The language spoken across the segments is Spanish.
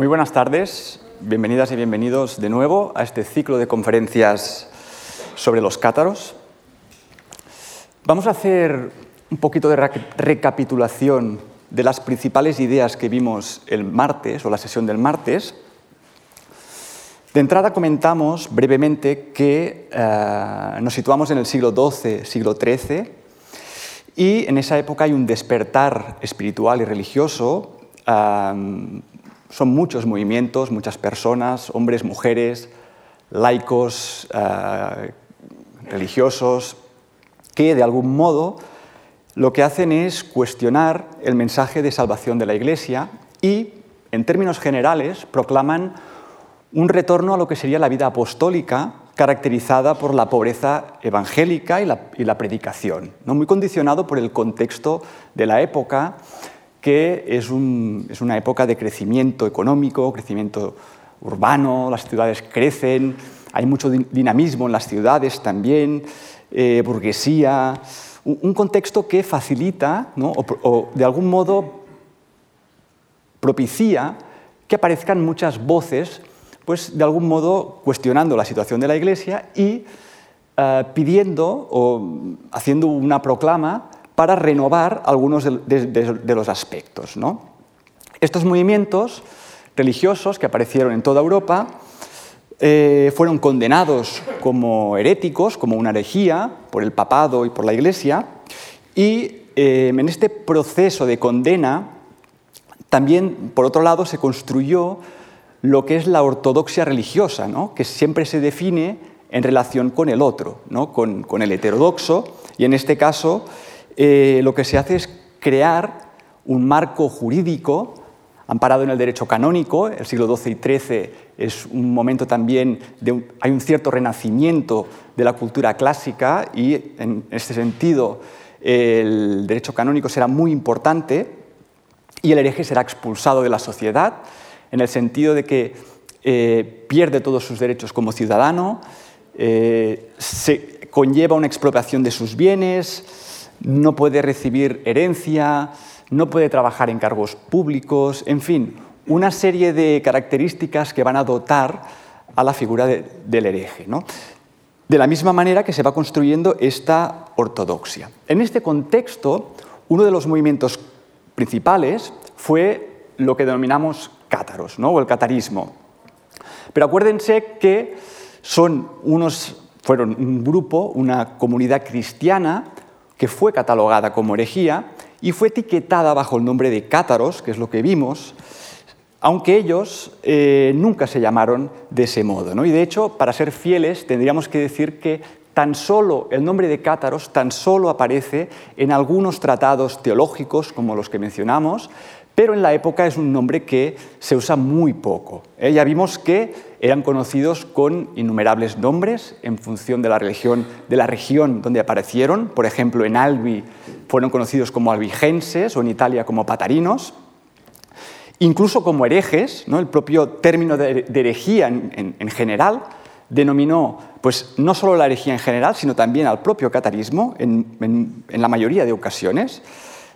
Muy buenas tardes, bienvenidas y bienvenidos de nuevo a este ciclo de conferencias sobre los cátaros. Vamos a hacer un poquito de recapitulación de las principales ideas que vimos el martes o la sesión del martes. De entrada comentamos brevemente que eh, nos situamos en el siglo XII, siglo XIII, y en esa época hay un despertar espiritual y religioso. Son muchos movimientos, muchas personas, hombres, mujeres, laicos, eh, religiosos, que de algún modo lo que hacen es cuestionar el mensaje de salvación de la Iglesia y, en términos generales, proclaman un retorno a lo que sería la vida apostólica caracterizada por la pobreza evangélica y la, predicación, ¿no? muy condicionado por el contexto de la época, que es, una época de crecimiento económico, crecimiento urbano, las ciudades crecen, hay mucho dinamismo en las ciudades también, eh, burguesía, un contexto que facilita o, de algún modo propicia que aparezcan muchas voces, pues de algún modo cuestionando la situación de la Iglesia y eh, pidiendo o haciendo una proclama para renovar algunos de, los aspectos. Estos movimientos religiosos que aparecieron en toda Europa eh, fueron condenados como heréticos, como una herejía, por el papado y por la Iglesia, y eh, en este proceso de condena también, por otro lado, se construyó lo que es la ortodoxia religiosa, que siempre se define en relación con el otro, con, el heterodoxo, y en este caso eh, lo que se hace es crear un marco jurídico amparado en el derecho canónico, el siglo XII y XIII es un momento también, de hay un cierto renacimiento de la cultura clásica y en este sentido el derecho canónico será muy importante y el hereje será expulsado de la sociedad en el sentido de que eh, pierde todos sus derechos como ciudadano, eh, se conlleva una expropiación de sus bienes, no puede recibir herencia, no puede trabajar en cargos públicos, en fin, una serie de características que van a dotar a la figura del hereje. De la misma manera que se va construyendo esta ortodoxia. En este contexto, uno de los movimientos principales fue lo que denominamos cátaros, ¿no? o el catarismo. Pero acuérdense que son unos, fueron un grupo, una comunidad cristiana que fue catalogada como herejía y fue etiquetada bajo el nombre de cátaros, que es lo que vimos, aunque ellos eh, nunca se llamaron de ese modo. ¿no? Y de hecho, para ser fieles, tendríamos que decir que tan solo el nombre de cátaros tan solo aparece en algunos tratados teológicos, como los que mencionamos, pero en la época es un nombre que se usa muy poco. ¿eh? Ya vimos que eran conocidos con innumerables nombres en función de la, religión, de la región donde aparecieron. Por ejemplo, en Albi fueron conocidos como albigenses o en Italia como patarinos. Incluso como herejes, ¿no? el propio término de, herejía en, general denominó pues, no solo la herejía en general, sino también al propio catarismo en, en la mayoría de ocasiones.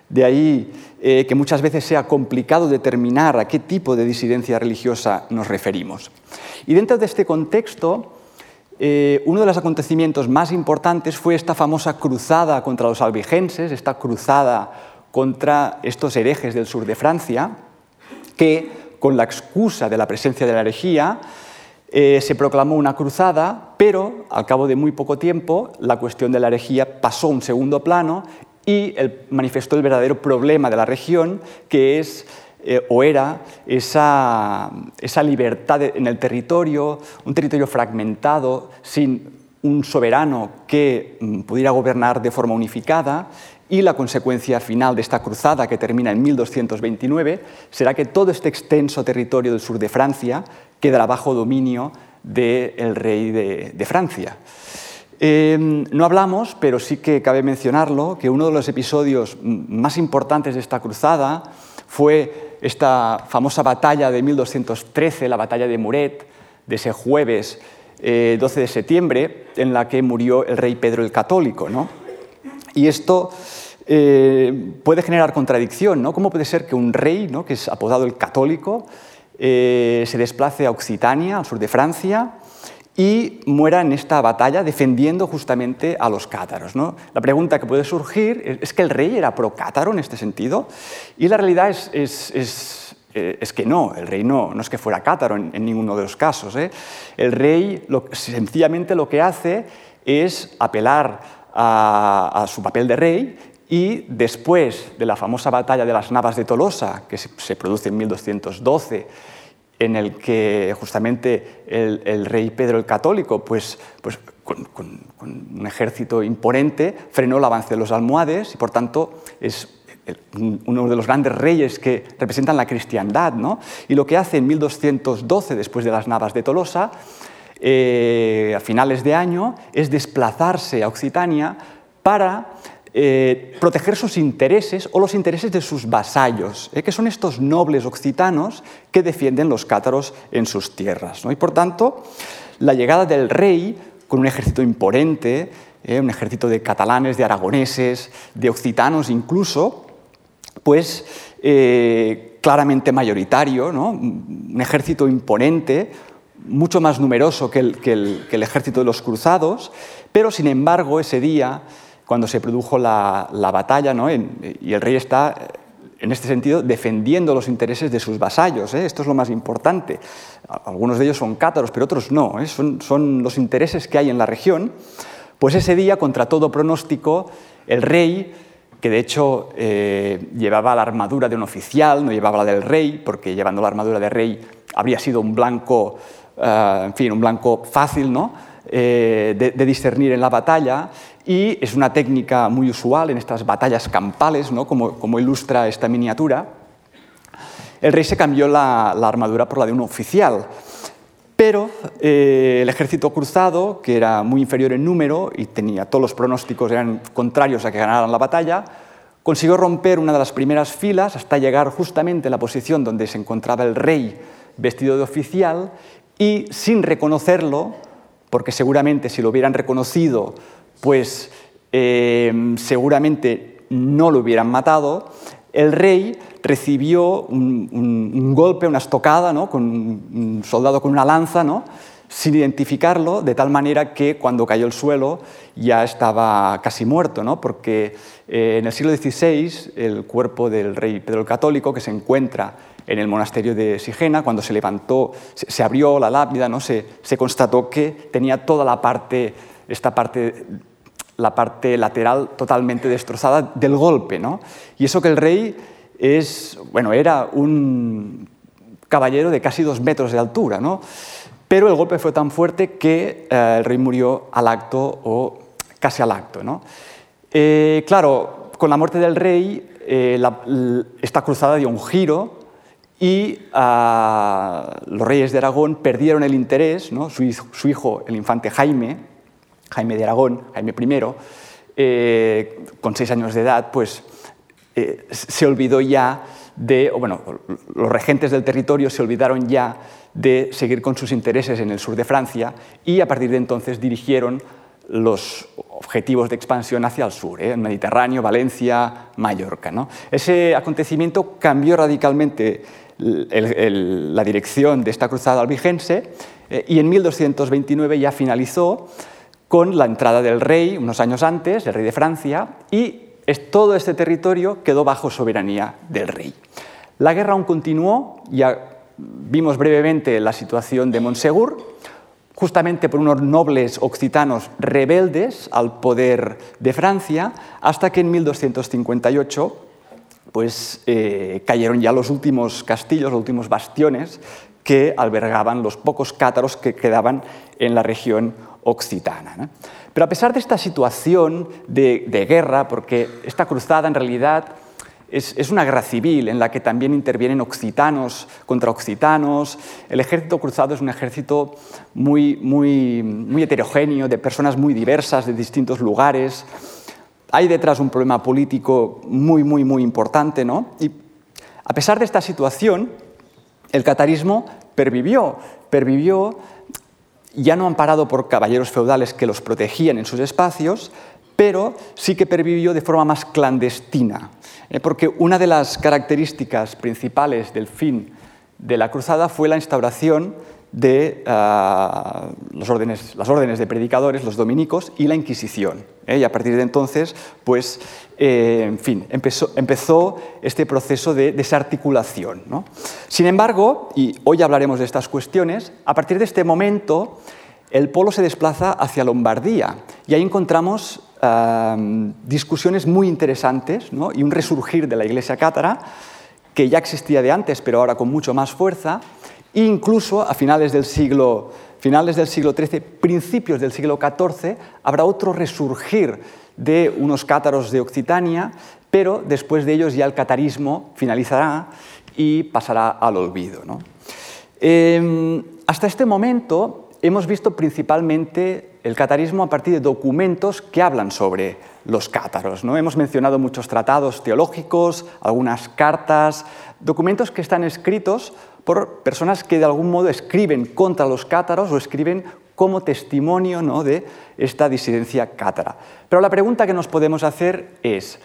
De ahí eh, que muchas veces sea complicado determinar a qué tipo de disidencia religiosa nos referimos. Y dentro de este contexto, eh, uno de los acontecimientos más importantes fue esta famosa cruzada contra los albigenses, esta cruzada contra estos herejes del sur de Francia, que con la excusa de la presencia de la herejía eh, se proclamó una cruzada, pero al cabo de muy poco tiempo la cuestión de la herejía pasó a un segundo plano y manifestó el verdadero problema de la región, que es eh, o era esa, libertad en el territorio, un territorio fragmentado, sin un soberano que mm, pudiera gobernar de forma unificada, y la consecuencia final de esta cruzada, que termina en 1229, será que todo este extenso territorio del sur de Francia quedará bajo dominio del rey de Francia. Em, no hablamos, pero sí que cabe mencionarlo, que uno de los episodios más importantes de esta cruzada fue esta famosa batalla de 1213, la batalla de Muret, de ese jueves 12 eh, de septiembre, en la que murió el rey Pedro el Católico. Y esto eh, puede generar contradicción. ¿no? ¿Cómo puede ser que un rey, ¿no? que es apodado el Católico, eh, se desplace a Occitania, al sur de Francia, y muera en esta batalla defendiendo justamente a los cátaros. ¿no? La pregunta que puede surgir es, que el rey era pro-cátaro en este sentido, y la realidad es, es, eh, que no, el rey no, no es que fuera cátaro en, ninguno de los casos. ¿eh? El rey sencillamente lo que hace es apelar a, su papel de rey y después de la famosa batalla de las Navas de Tolosa, que se, produce en 1212, en el que justamente el, rey Pedro el Católico, pues, pues con, un ejército imponente, frenó el avance de los almohades y por tanto es uno de los grandes reyes que representan la cristiandad. ¿no? Y lo que hace en 1212, después de las Navas de Tolosa, eh, a finales de año, es desplazarse a Occitania para eh, proteger sus intereses o los intereses de sus vasallos, eh, que son estos nobles occitanos que defienden los cátaros en sus tierras. Y por tanto, la llegada del rey con un ejército imponente, eh, un ejército de catalanes, de aragoneses, de occitanos incluso, pues claramente mayoritario, un ejército imponente, mucho más numeroso que el, que el ejército de los cruzados, pero sin embargo ese día cuando se produjo la, batalla, ¿no? y el rey está, en este sentido, defendiendo los intereses de sus vasallos. ¿eh? Esto es lo más importante. Algunos de ellos son cátaros, pero otros no. ¿eh? Son, los intereses que hay en la región. Pues ese día, contra todo pronóstico, el rey, que de hecho eh, llevaba la armadura de un oficial, no llevaba la del rey, porque llevando la armadura de rey habría sido un blanco, en fin, un blanco fácil, ¿no? de, discernir en la batalla, y es una técnica muy usual en estas batallas campales, ¿no? como, ilustra esta miniatura. El rey se cambió la, armadura por la de un oficial, pero eh, el ejército cruzado, que era muy inferior en número y tenía todos los pronósticos eran contrarios a que ganaran la batalla, consiguió romper una de las primeras filas hasta llegar justamente a la posición donde se encontraba el rey vestido de oficial y sin reconocerlo, porque seguramente si lo hubieran reconocido pues em, seguramente no lo hubieran matado, el rey recibió un, golpe, una estocada, ¿no? con un soldado con una lanza, ¿no? sin identificarlo, de tal manera que cuando cayó al suelo ya estaba casi muerto, ¿no? porque eh, en el siglo XVI el cuerpo del rey Pedro el Católico, que se encuentra en el monasterio de Sigena, cuando se levantó, se, abrió la lápida, ¿no? se, se constató que tenía toda la parte, esta parte la parte lateral totalmente destrozada del golpe. ¿no? Y eso que el rey es, bueno, era un caballero de casi dos metros de altura, ¿no? pero el golpe fue tan fuerte que eh, el rey murió al acto o casi al acto. ¿no? Eh, claro, con la muerte del rey, eh, esta cruzada dio un giro y ah, los reyes de Aragón perdieron el interés, ¿no? su hijo, el infante Jaime, Jaime de Aragón, Jaime I, eh, con seis años de edad, pues eh, se olvidó ya de, bueno, los regentes del territorio se olvidaron ya de seguir con sus intereses en el sur de Francia y a partir de entonces dirigieron los objetivos de expansión hacia el sur, ¿eh? el Mediterráneo, Valencia, Mallorca. Ese acontecimiento cambió radicalmente la dirección de esta cruzada albigense y en 1229 ya finalizó con la entrada del rey unos años antes, el rey de Francia, y todo este territorio quedó bajo soberanía del rey. La guerra aún continuó, ya vimos brevemente la situación de Montsegur, justamente por unos nobles occitanos rebeldes al poder de Francia, hasta que en 1258 pues, eh, cayeron ya los últimos castillos, los últimos bastiones que albergaban los pocos cátaros que quedaban en la región occitana. Pero a pesar de esta situación de, guerra, porque esta cruzada en realidad es, una guerra civil en la que también intervienen occitanos contra occitanos. El ejército cruzado es un ejército muy, muy, muy heterogéneo, de personas muy diversas, de distintos lugares. Hay detrás un problema político muy, muy, muy importante. ¿no? Y a pesar de esta situación, el catarismo pervivió, pervivió ya no amparado por caballeros feudales que los protegían en sus espacios, pero sí que pervivió de forma más clandestina, ¿eh? porque una de las características principales del fin de la cruzada fue la instauración de ah, los órdenes, las órdenes de predicadores, los dominicos, y la Inquisición. ¿eh? Y a partir de entonces, pues, eh, en fin, empezó, este proceso de desarticulación. Sin embargo, y hoy hablaremos de estas cuestiones, a partir de este momento el polo se desplaza hacia Lombardía y ahí encontramos discusiones muy interesantes y un resurgir de la Iglesia cátara que ya existía de antes, pero ahora con mucho más fuerza, Incluso a finales del siglo, finales del siglo XIII, principios del siglo XIV, habrá otro resurgir de unos cátaros de Occitania, pero después de ellos ya el catarismo finalizará y pasará al olvido. Em, hasta este momento hemos visto principalmente el catarismo a partir de documentos que hablan sobre los cátaros. ¿no? Hemos mencionado muchos tratados teológicos, algunas cartas, documentos que están escritos por personas que de algún modo escriben contra los cátaros o escriben como testimonio ¿no? de esta disidencia cátara. Pero la pregunta que nos podemos hacer es,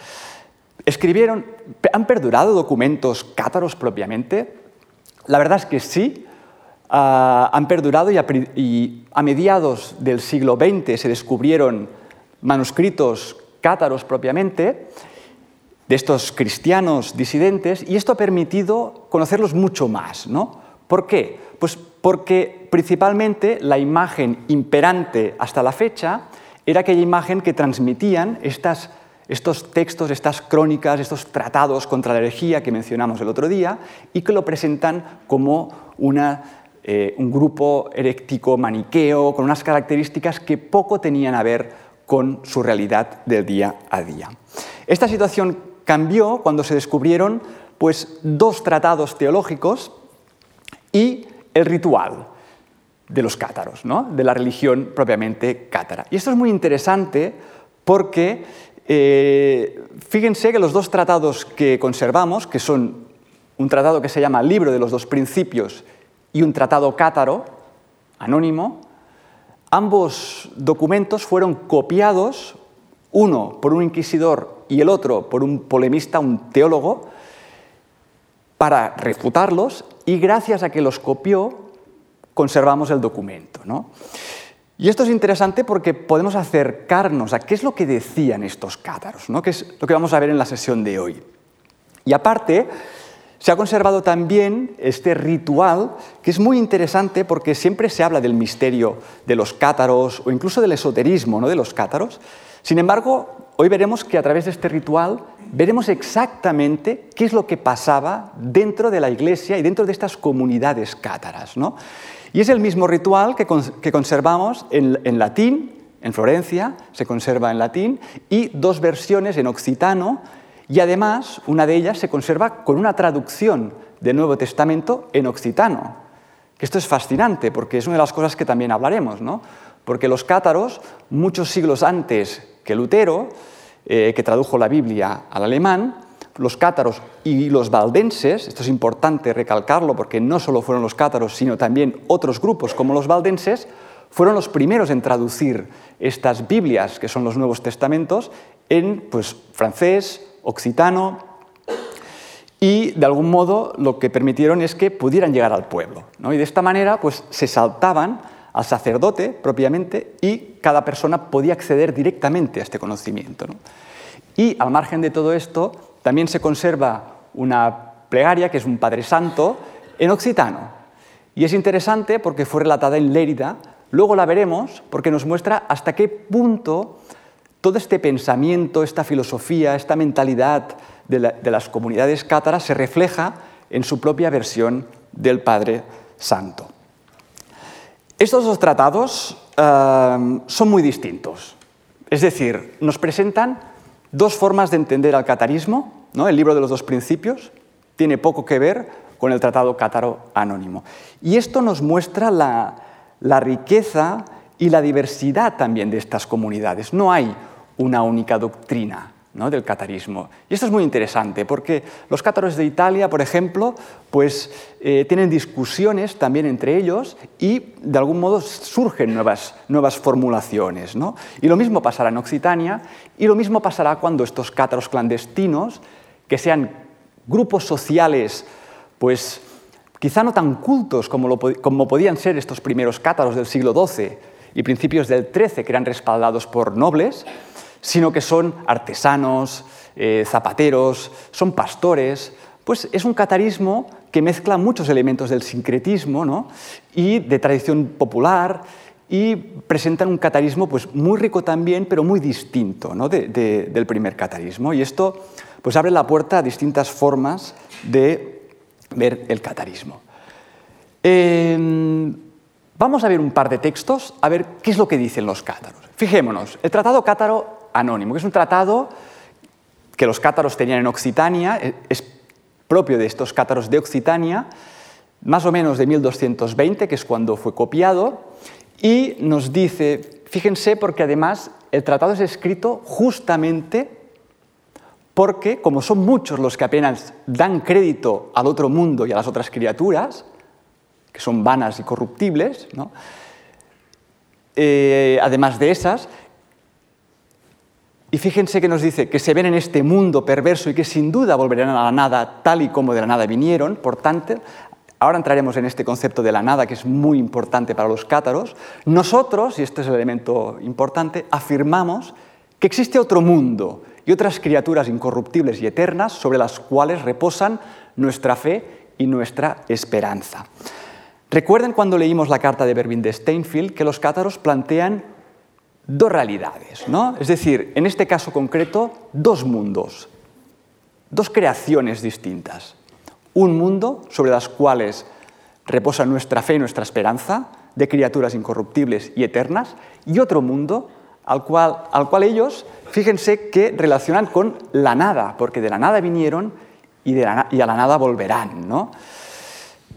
¿escribieron, ¿han perdurado documentos cátaros propiamente? La verdad es que sí, ah, han perdurado y a, mediados del siglo XX se descubrieron manuscritos cátaros propiamente, de estos cristianos disidentes y esto ha permitido conocerlos mucho más. ¿no? ¿Por qué? Pues porque principalmente la imagen imperante hasta la fecha era aquella imagen que transmitían estos textos, estas crónicas, estos tratados contra la herejía que mencionamos el otro día y que lo presentan como eh, un grupo heréctico maniqueo con unas características que poco tenían a ver con su realidad del día a día. Esta situación cambió cuando se descubrieron pues, dos tratados teológicos y el ritual de los cátaros, ¿no? de la religión propiamente cátara. Y esto es muy interesante porque eh, fíjense que los dos tratados que conservamos, que son un tratado que se llama Libro de los dos Principios y un tratado cátaro, anónimo, ambos documentos fueron copiados, uno por un inquisidor y el otro por un polemista, un teólogo, para refutarlos y gracias a que los copió conservamos el documento. Y esto es interesante porque podemos acercarnos a qué es lo que decían estos cátaros, ¿no? que es lo que vamos a ver en la sesión de hoy. Y aparte, se ha conservado también este ritual que es muy interesante porque siempre se habla del misterio de los cátaros o incluso del esoterismo ¿no? de los cátaros. Sin embargo, hoy veremos que a través de este ritual veremos exactamente qué es lo que pasaba dentro de la iglesia y dentro de estas comunidades cátaras. Y es el mismo ritual que, conservamos en, latín, en Florencia, se conserva en latín, y dos versiones en occitano, y además una de ellas se conserva con una traducción del Nuevo Testamento en occitano. Esto es fascinante porque es una de las cosas que también hablaremos, ¿no? porque los cátaros, muchos siglos antes que Lutero, eh, que tradujo la Biblia al alemán, los cátaros y los valdenses, esto es importante recalcarlo porque no solo fueron los cátaros, sino también otros grupos como los valdenses, fueron los primeros en traducir estas Biblias, que son los Nuevos Testamentos, en pues, francés, occitano, y de algún modo lo que permitieron es que pudieran llegar al pueblo. Y de esta manera pues, se saltaban al sacerdote propiamente y cada persona podía acceder directamente a este conocimiento. Y al margen de todo esto, también se conserva una plegaria, que es un Padre Santo, en occitano. Y es interesante porque fue relatada en Lérida, luego la veremos porque nos muestra hasta qué punto todo este pensamiento, esta filosofía, esta mentalidad de, de las comunidades cátaras se refleja en su propia versión del Padre Santo. Estos dos tratados eh, son muy distintos. Es decir, nos presentan dos formas de entender al catarismo. ¿no? El libro de los dos principios tiene poco que ver con el tratado cátaro anónimo. Y esto nos muestra la, la riqueza y la diversidad también de estas comunidades. No hay una única doctrina del catarismo. Y esto es muy interesante porque los cátaros de Italia, por ejemplo, pues, eh, tienen discusiones también entre ellos y de algún modo surgen nuevas, nuevas formulaciones. Y lo mismo pasará en Occitania y lo mismo pasará cuando estos cátaros clandestinos, que sean grupos sociales pues, quizá no tan cultos como, como podían ser estos primeros cátaros del siglo XII y principios del XIII, que eran respaldados por nobles, sino que son artesanos, eh, zapateros, son pastores, pues es un catarismo que mezcla muchos elementos del sincretismo y de tradición popular y presentan un catarismo pues, muy rico también, pero muy distinto del primer catarismo. Y esto pues, abre la puerta a distintas formas de ver el catarismo. Em, vamos a ver un par de textos, a ver qué es lo que dicen los cátaros. Fijémonos, el Tratado Cátaro Anónimo, que es un tratado que los cátaros tenían en Occitania, e, es propio de estos cátaros de Occitania, más o menos de 1220, que es cuando fue copiado, y nos dice, fíjense porque además el tratado es escrito justamente porque, como son muchos los que apenas dan crédito al otro mundo y a las otras criaturas, que son vanas y corruptibles, eh, además de esas, y fíjense que nos dice que se ven en este mundo perverso y que sin duda volverán a la nada tal y como de la nada vinieron, por tanto, ahora entraremos en este concepto de la nada que es muy importante para los cátaros, nosotros, y este es el elemento importante, afirmamos que existe otro mundo y otras criaturas incorruptibles y eternas sobre las cuales reposan nuestra fe y nuestra esperanza. Recuerden cuando leímos la carta de Berwin de Steinfield que los cátaros plantean dos realidades, ¿no? Es decir, en este caso concreto, dos mundos, dos creaciones distintas. Un mundo sobre las cuales reposa nuestra fe y nuestra esperanza, de criaturas incorruptibles y eternas, y otro mundo al cual, al cual ellos fíjense que relacionan con la nada, porque de la nada vinieron y, de a la nada volverán. ¿no?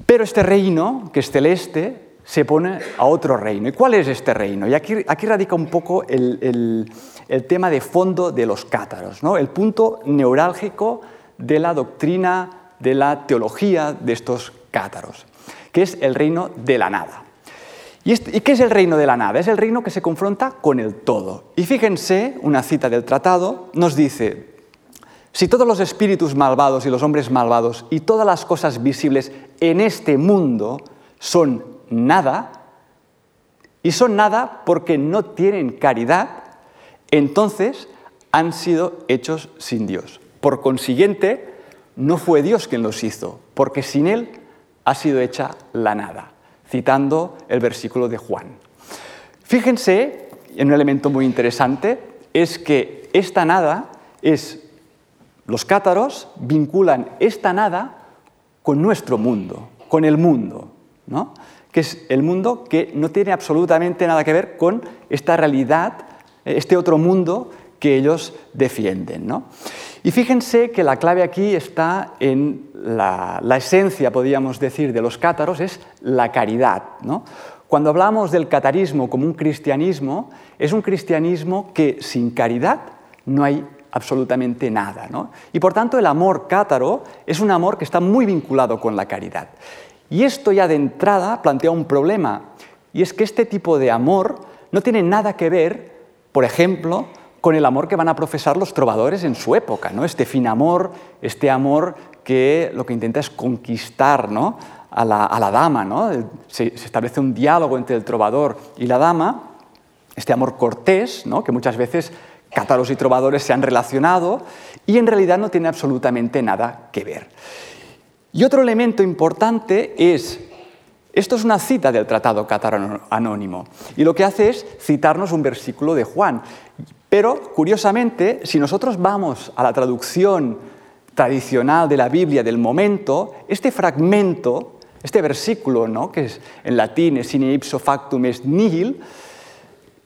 Pero este reino, que es celeste, se pone a otro reino. ¿Y cuál es este reino? Y aquí, aquí radica un poco el, el, tema de fondo de los cátaros, ¿no? el punto neurálgico de la doctrina, de la teología de estos cátaros, que es el reino de la nada. ¿Y, qué es el reino de la nada? Es el reino que se confronta con el todo. Y fíjense, una cita del tratado nos dice, si todos los espíritus malvados y los hombres malvados y todas las cosas visibles en este mundo son nada, y son nada porque no tienen caridad, entonces han sido hechos sin Dios. Por consiguiente, no fue Dios quien los hizo, porque sin Él ha sido hecha la nada citando el versículo de Juan. Fíjense en un elemento muy interesante, es que esta nada es, los cátaros vinculan esta nada con nuestro mundo, con el mundo, ¿no? Que es el mundo que no tiene absolutamente nada que ver con esta realidad, este otro mundo que ellos defienden. ¿no? Y fíjense que la clave aquí está en la, esencia, podríamos decir, de los cátaros, es la caridad. Cuando hablamos del catarismo como un cristianismo, es un cristianismo que sin caridad no hay absolutamente nada. Y por tanto el amor cátaro es un amor que está muy vinculado con la caridad. Y esto ya de entrada plantea un problema, y es que este tipo de amor no tiene nada que ver, por ejemplo, con el amor que van a profesar los trovadores en su época, ¿no? este fin amor, este amor que lo que intenta es conquistar ¿no? a, la, dama. ¿no? Se, establece un diálogo entre el trovador y la dama, este amor cortés, ¿no? que muchas veces cátaros y trovadores se han relacionado y en realidad no tiene absolutamente nada que ver. Y otro elemento importante es esto es una cita del Tratado Cátaro Anónimo y lo que hace es citarnos un versículo de Juan. Pero, curiosamente, si nosotros vamos a la traducción tradicional de la Biblia del momento, este fragmento, este versículo, ¿no? que es en latín es sine ipso factum est nihil,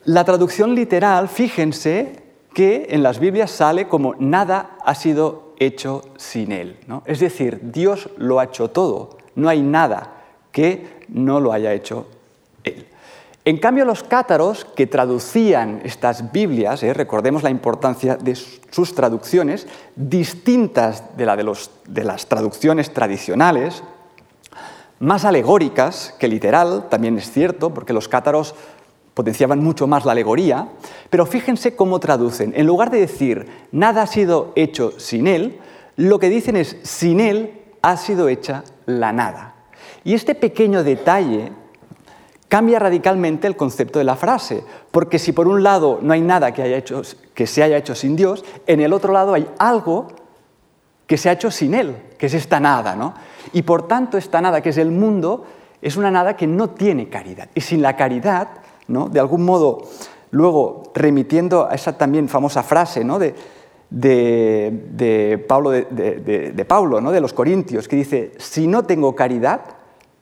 la traducción literal, fíjense que en las Biblias sale como nada ha sido hecho sin él. ¿no? Es decir, Dios lo ha hecho todo, no hay nada que no lo haya hecho él. En cambio, los cátaros que traducían estas Biblias, eh, recordemos la importancia de sus traducciones, distintas de la de, de las traducciones tradicionales, más alegóricas que literal, también es cierto, porque los cátaros potenciaban mucho más la alegoría, pero fíjense cómo traducen. En lugar de decir nada ha sido hecho sin él, lo que dicen es sin él ha sido hecha la nada. Y este pequeño detalle cambia radicalmente el concepto de la frase, porque si por un lado no hay nada que, haya hecho, que se haya hecho sin Dios, en el otro lado hay algo que se ha hecho sin Él, que es esta nada. ¿no? Y por tanto esta nada, que es el mundo, es una nada que no tiene caridad. Y sin la caridad, ¿no? de algún modo, luego remitiendo a esa también famosa frase ¿no? de, de, Pablo, de, Pablo ¿no? de los Corintios, que dice, si no tengo caridad,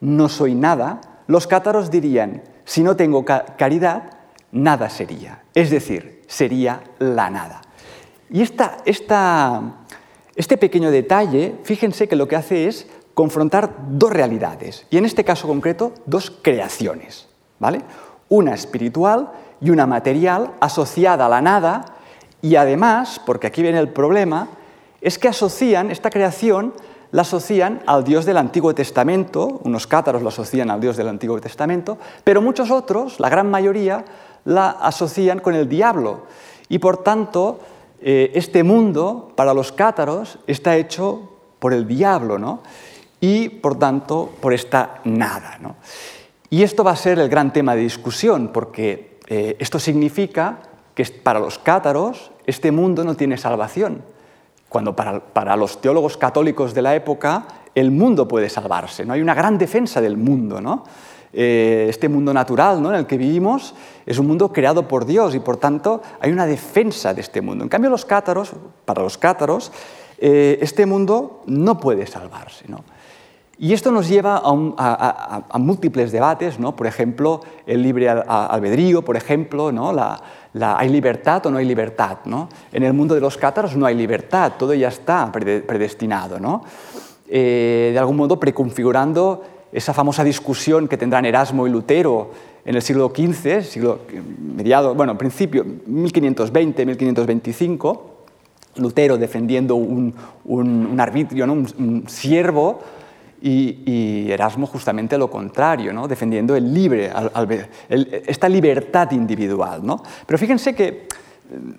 no soy nada, los cátaros dirían, si no tengo caridad, nada sería. Es decir, sería la nada. Y esta, este pequeño detalle, fíjense que lo que hace es confrontar dos realidades, y en este caso concreto, dos creaciones. ¿vale? Una espiritual y una material asociada a la nada, y además, porque aquí viene el problema, es que asocian esta creación la asocian al Dios del Antiguo Testamento, unos cátaros lo asocian al Dios del Antiguo Testamento, pero muchos otros, la gran mayoría, la asocian con el diablo. Y por tanto, eh, este mundo, para los cátaros, está hecho por el diablo, ¿no? Y por tanto, por esta nada. ¿no? Y esto va a ser el gran tema de discusión, porque eh, esto significa que para los cátaros este mundo no tiene salvación cuando para, los teólogos católicos de la época el mundo puede salvarse. ¿no? Hay una gran defensa del mundo. ¿no? Eh, este mundo natural ¿no? en el que vivimos es un mundo creado por Dios y por tanto hay una defensa de este mundo. En cambio, los cátaros, para los cátaros, eh, este mundo no puede salvarse. ¿no? Y esto nos lleva a, múltiples debates, ¿no? por ejemplo, el libre albedrío, por ejemplo, ¿no? ¿hay libertad o no hay libertad? ¿no? En el mundo de los cátaros no hay libertad, todo ya está predestinado. ¿no? Eh, de algún modo preconfigurando esa famosa discusión que tendrán Erasmo y Lutero en el siglo XV, siglo mediado, bueno, principio 1520, 1525, Lutero defendiendo un, arbitrio, ¿no? un siervo y, Erasmo justamente lo contrario, ¿no? defendiendo el libre, esta libertad individual. ¿no? Pero fíjense que eh,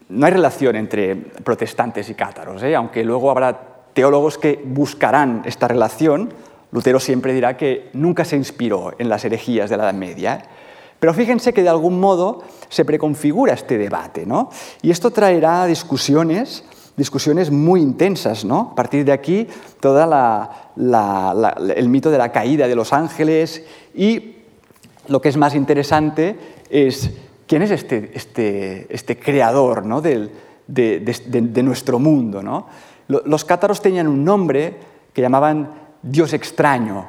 no hay relación entre protestantes y cátaros, ¿eh? aunque luego habrá teólogos que buscarán esta relación. Lutero siempre dirá que nunca se inspiró en las herejías de la Edad Media. ¿eh? Pero fíjense que de algún modo se preconfigura este debate, ¿no? Y esto traerá discusiones discusiones muy intensas. ¿no? A partir de aquí, todo el mito de la caída de los ángeles y lo que es más interesante es quién es este, este, este creador ¿no? de, nuestro mundo. ¿no? Los cátaros tenían un nombre que llamaban Dios extraño.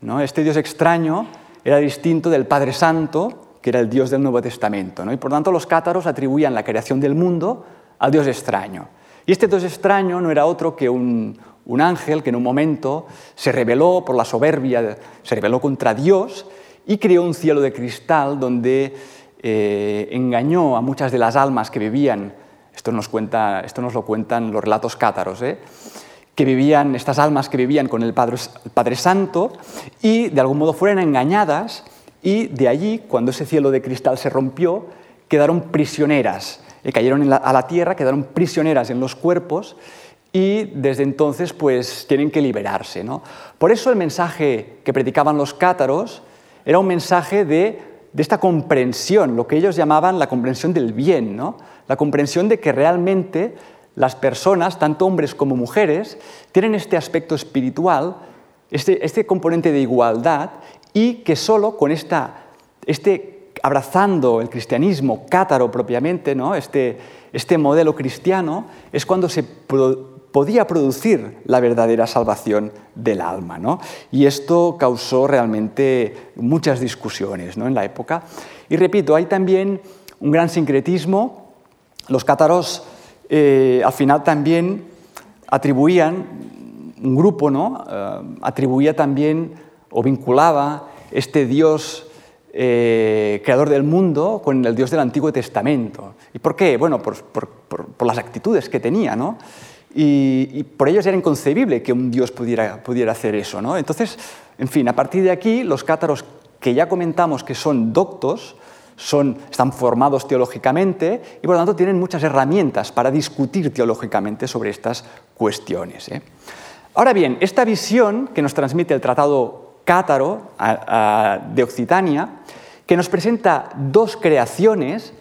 ¿no? Este Dios extraño era distinto del Padre Santo, que era el Dios del Nuevo Testamento. ¿no? Y por tanto los cátaros atribuían la creación del mundo al Dios extraño. Y este Dios extraño no era otro que un, ángel que en un momento se rebeló por la soberbia, se rebeló contra Dios y creó un cielo de cristal donde eh, engañó a muchas de las almas que vivían, esto nos, cuenta, esto nos lo cuentan los relatos cátaros, ¿eh? que vivían, estas almas que vivían con el Padre, el Padre Santo y de algún modo fueron engañadas y de allí, cuando ese cielo de cristal se rompió, quedaron prisioneras cayeron a la tierra, quedaron prisioneras en los cuerpos y desde entonces pues tienen que liberarse. ¿no? Por eso el mensaje que predicaban los cátaros era un mensaje de, esta comprensión, lo que ellos llamaban la comprensión del bien, ¿no? la comprensión de que realmente las personas, tanto hombres como mujeres, tienen este aspecto espiritual, este, este componente de igualdad y que solo con esta, este abrazando el cristianismo cátaro propiamente, ¿no? este, este modelo cristiano, es cuando se podía producir la verdadera salvación del alma. ¿no? Y esto causó realmente muchas discusiones ¿no? en la época. Y repito, hay también un gran sincretismo. Los cátaros eh, al final también atribuían, un grupo ¿no? Eh, atribuía también o vinculaba este Dios eh, creador del mundo con el Dios del Antiguo Testamento. ¿Y por qué? Bueno, por, las actitudes que tenía, ¿no? Y, por ellos era inconcebible que un Dios pudiera, pudiera hacer eso, ¿no? Entonces, en fin, a partir de aquí, los cátaros que ya comentamos que son doctos, son, están formados teológicamente y por lo tanto tienen muchas herramientas para discutir teológicamente sobre estas cuestiones. ¿eh? Ahora bien, esta visión que nos transmite el Tratado cátaro de Occitania, que nos presenta dos creaciones,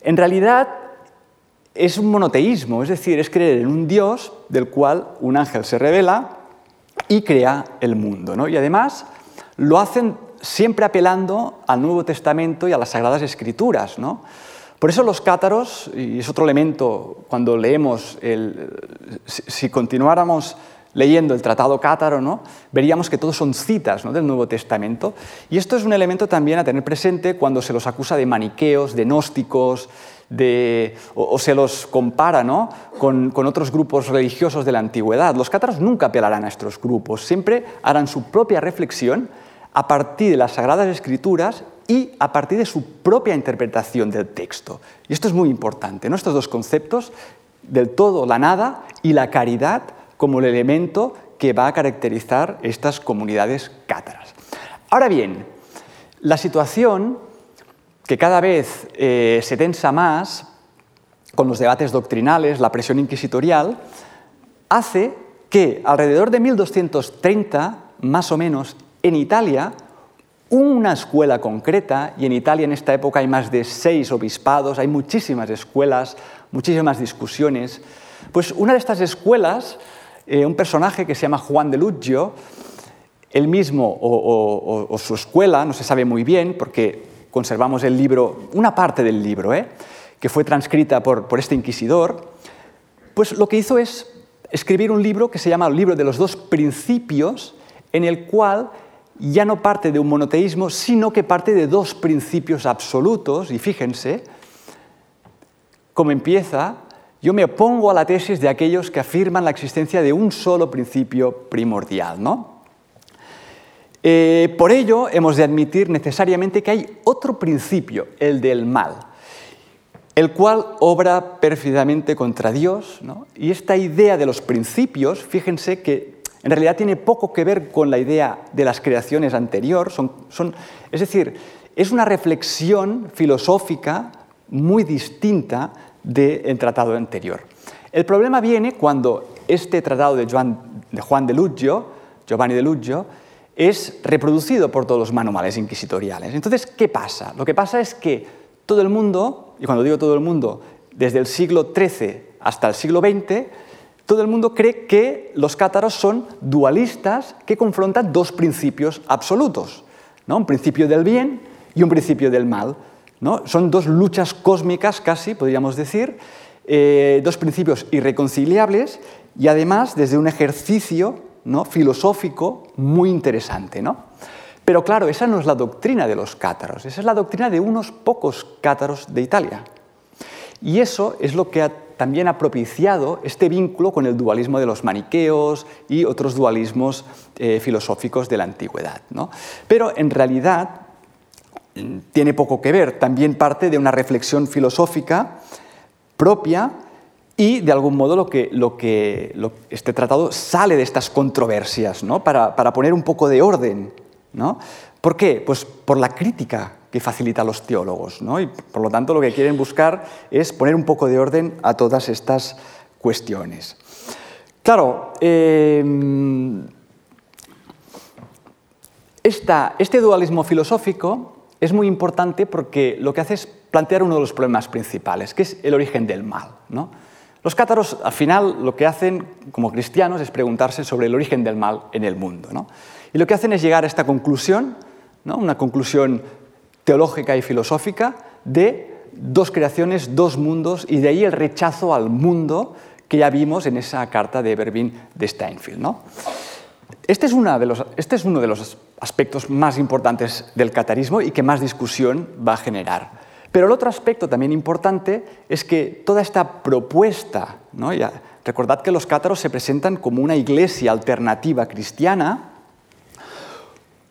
en realidad es un monoteísmo, es decir, es creer en un Dios del cual un ángel se revela y crea el mundo. Y además lo hacen siempre apelando al Nuevo Testamento y a las Sagradas Escrituras. Por eso los cátaros, y es otro elemento cuando leemos, el, si continuáramos leyendo el Tratado Cátaro, ¿no? veríamos que todos son citas del Nuevo Testamento. Y esto es un elemento también a tener presente cuando se los acusa de maniqueos, de gnósticos, de, o, se los compara ¿no? con, con, otros grupos religiosos de la antigüedad. Los cátaros nunca apelarán a estos grupos, siempre harán su propia reflexión a partir de las Sagradas Escrituras y a partir de su propia interpretación del texto. Y esto es muy importante, ¿no? estos dos conceptos, del todo la nada y la caridad, como el elemento que va a caracterizar estas comunidades cátaras. Ahora bien, la situación que cada vez eh, se tensa más con los debates doctrinales, la presión inquisitorial, hace que alrededor de 1230, más o menos, en Italia, una escuela concreta, y en Italia en esta época hay más de seis obispados, hay muchísimas escuelas, muchísimas discusiones, pues una de estas escuelas eh, un personaje que se llama Juan de Luggio, él mismo o, su escuela, no se sabe muy bien, porque conservamos el libro, una parte del libro, ¿eh? que fue transcrita por, por este inquisidor, pues lo que hizo es escribir un libro que se llama el libro de los dos principios, en el cual ya no parte de un monoteísmo, sino que parte de dos principios absolutos, y fíjense cómo empieza yo me opongo a la tesis de aquellos que afirman la existencia de un solo principio primordial. ¿no? Eh, por ello, hemos de admitir necesariamente que hay otro principio, el del mal, el cual obra pérfidamente contra Dios. Y esta idea de los principios, fíjense que en realidad tiene poco que ver con la idea de las creaciones anteriores, son, es decir, es una reflexión filosófica muy distinta del tratado anterior. El problema viene cuando este tratado de Juan de, de Giovanni de Luggio, es reproducido por todos los manuales inquisitoriales. Entonces, ¿qué pasa? Lo que pasa es que todo el mundo, y cuando digo todo el mundo, desde el siglo XIII hasta el siglo XX, todo el mundo cree que los cátaros son dualistas que confrontan dos principios absolutos, ¿no? un principio del bien y un principio del mal. Son dos luchas cósmicas casi, podríamos decir, eh, dos principios irreconciliables y además desde un ejercicio ¿no? filosófico muy interesante. ¿no? Pero claro, esa no es la doctrina de los cátaros, esa es la doctrina de unos pocos cátaros de Italia. Y eso es lo que también ha propiciado este vínculo con el dualismo de los maniqueos y otros dualismos eh, filosóficos de la antigüedad. ¿no? Pero en realidad tiene poco que ver, también parte de una reflexión filosófica propia y de algún modo lo que, lo que este tratado sale de estas controversias, ¿no? para, poner un poco de orden. ¿no? ¿Por qué? Pues por la crítica que facilita a los teólogos. ¿no? Y por lo tanto lo que quieren buscar es poner un poco de orden a todas estas cuestiones. Claro, em, este dualismo filosófico es muy importante porque lo que hace es plantear uno de los problemas principales, que es el origen del mal. Los cátaros, al final, lo que hacen como cristianos es preguntarse sobre el origen del mal en el mundo. Y lo que hacen es llegar a esta conclusión, una conclusión teológica y filosófica de dos creaciones, dos mundos, y de ahí el rechazo al mundo que ya vimos en esa carta de Ebervin de Steinfeld. Este es, este es uno de los aspectos más importantes del catarismo y que más discusión va a generar. Pero el otro aspecto también importante es que toda esta propuesta, recordad que los cátaros se presentan como una iglesia alternativa cristiana,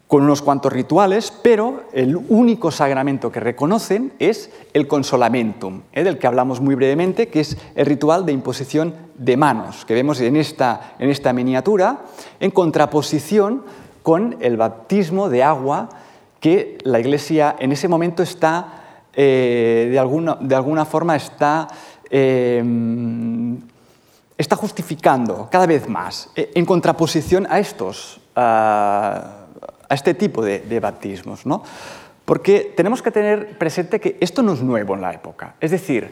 con unos cuantos rituales, pero el único sacramento que reconocen es el consolamentum, ¿eh? del que hablamos muy brevemente, que es el ritual de imposición de manos, que vemos en esta, en esta miniatura, en contraposición con el bautismo de agua que la Iglesia en ese momento está, eh, de, alguna, de, alguna, forma, está, eh, está justificando cada vez más, en contraposición a estos. a a este tipo de, de baptismos, ¿no? Porque tenemos que tener presente que esto no es nuevo en la época. Es decir,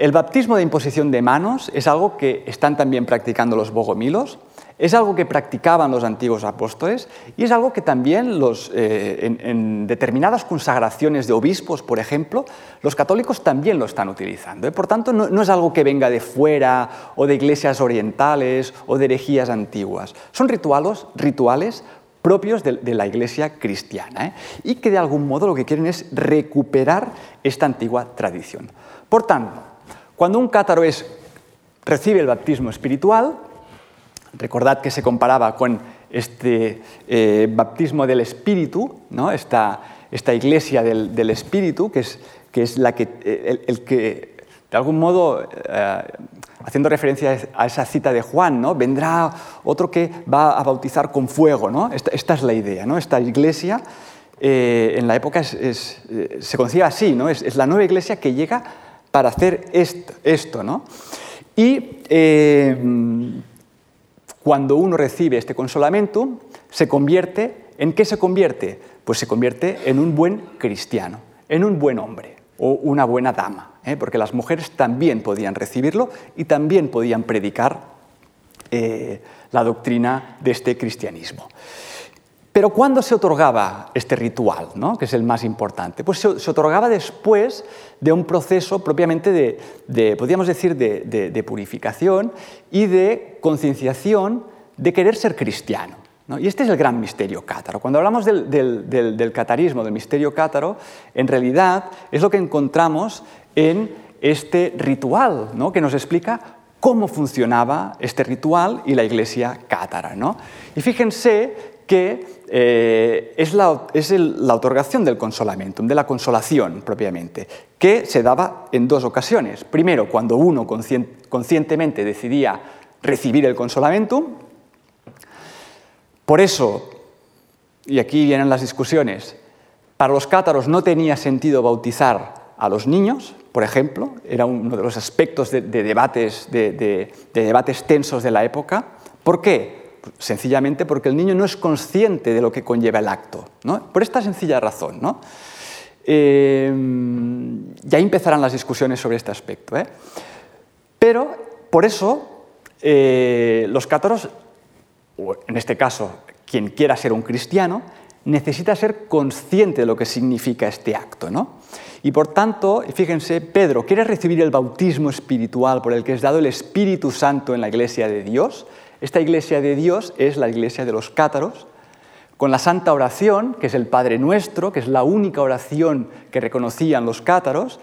el baptismo de imposición de manos es algo que están también practicando los bogomilos, es algo que practicaban los antiguos apóstoles y es algo que también los, eh, en, determinadas consagraciones de obispos, por ejemplo, los católicos también lo están utilizando. ¿eh? Por tanto, no, es algo que venga de fuera o de iglesias orientales o de herejías antiguas. Son rituales, rituales propios de, la iglesia cristiana ¿eh? y que de algún modo lo que quieren es recuperar esta antigua tradición. Por tanto, cuando un cátaro es, recibe el bautismo espiritual, Recordad que se comparaba con este eh, baptismo del Espíritu, ¿no? esta, esta iglesia del, Espíritu, que es, que es la que, el, que, de algún modo, eh, haciendo referencia a esa cita de Juan, ¿no? vendrá otro que va a bautizar con fuego. ¿no? Esta, es la idea. ¿no? Esta iglesia eh, en la época se concibe así, ¿no? Es, la nueva iglesia que llega para hacer esto. ¿no? Y cuando uno recibe este consolamiento, se convierte, ¿en qué se convierte? Pues se convierte en un buen cristiano, en un buen hombre o una buena dama, ¿eh? porque las mujeres también podían recibirlo y también podían predicar eh, la doctrina de este cristianismo. Pero ¿cuándo se otorgaba este ritual, ¿no? que es el más importante? Pues se, otorgaba después de un proceso propiamente de, podríamos decir, de, purificación y de concienciación de querer ser cristiano. Y este es el gran misterio cátaro. Cuando hablamos del, catarismo, del misterio cátaro, en realidad es lo que encontramos en este ritual, ¿no? que nos explica cómo funcionaba este ritual y la iglesia cátara. ¿no? Y fíjense que eh, es, la, la, otorgación del consolamentum, de la consolación propiamente, que se daba en dos ocasiones. Primero, cuando uno conscientemente decidía recibir el consolamentum. Por eso, y aquí vienen las discusiones, para los cátaros no tenía sentido bautizar a los niños, por ejemplo, era uno de los aspectos de, debates, de debates tensos de la época. ¿Por qué? Sencillamente porque el niño no es consciente de lo que conlleva el acto, por esta sencilla razón. ¿no? Eh, ya empezarán las discusiones sobre este aspecto. ¿eh? Pero por eso eh, los cátaros, en este caso quien quiera ser un cristiano, necesita ser consciente de lo que significa este acto. ¿no? Y por tanto, fíjense, Pedro quiere recibir el bautismo espiritual por el que es dado el Espíritu Santo en la iglesia de Dios, esta iglesia de Dios es la iglesia de los cátaros, con la santa oración, que es el Padre Nuestro, que es la única oración que reconocían los cátaros,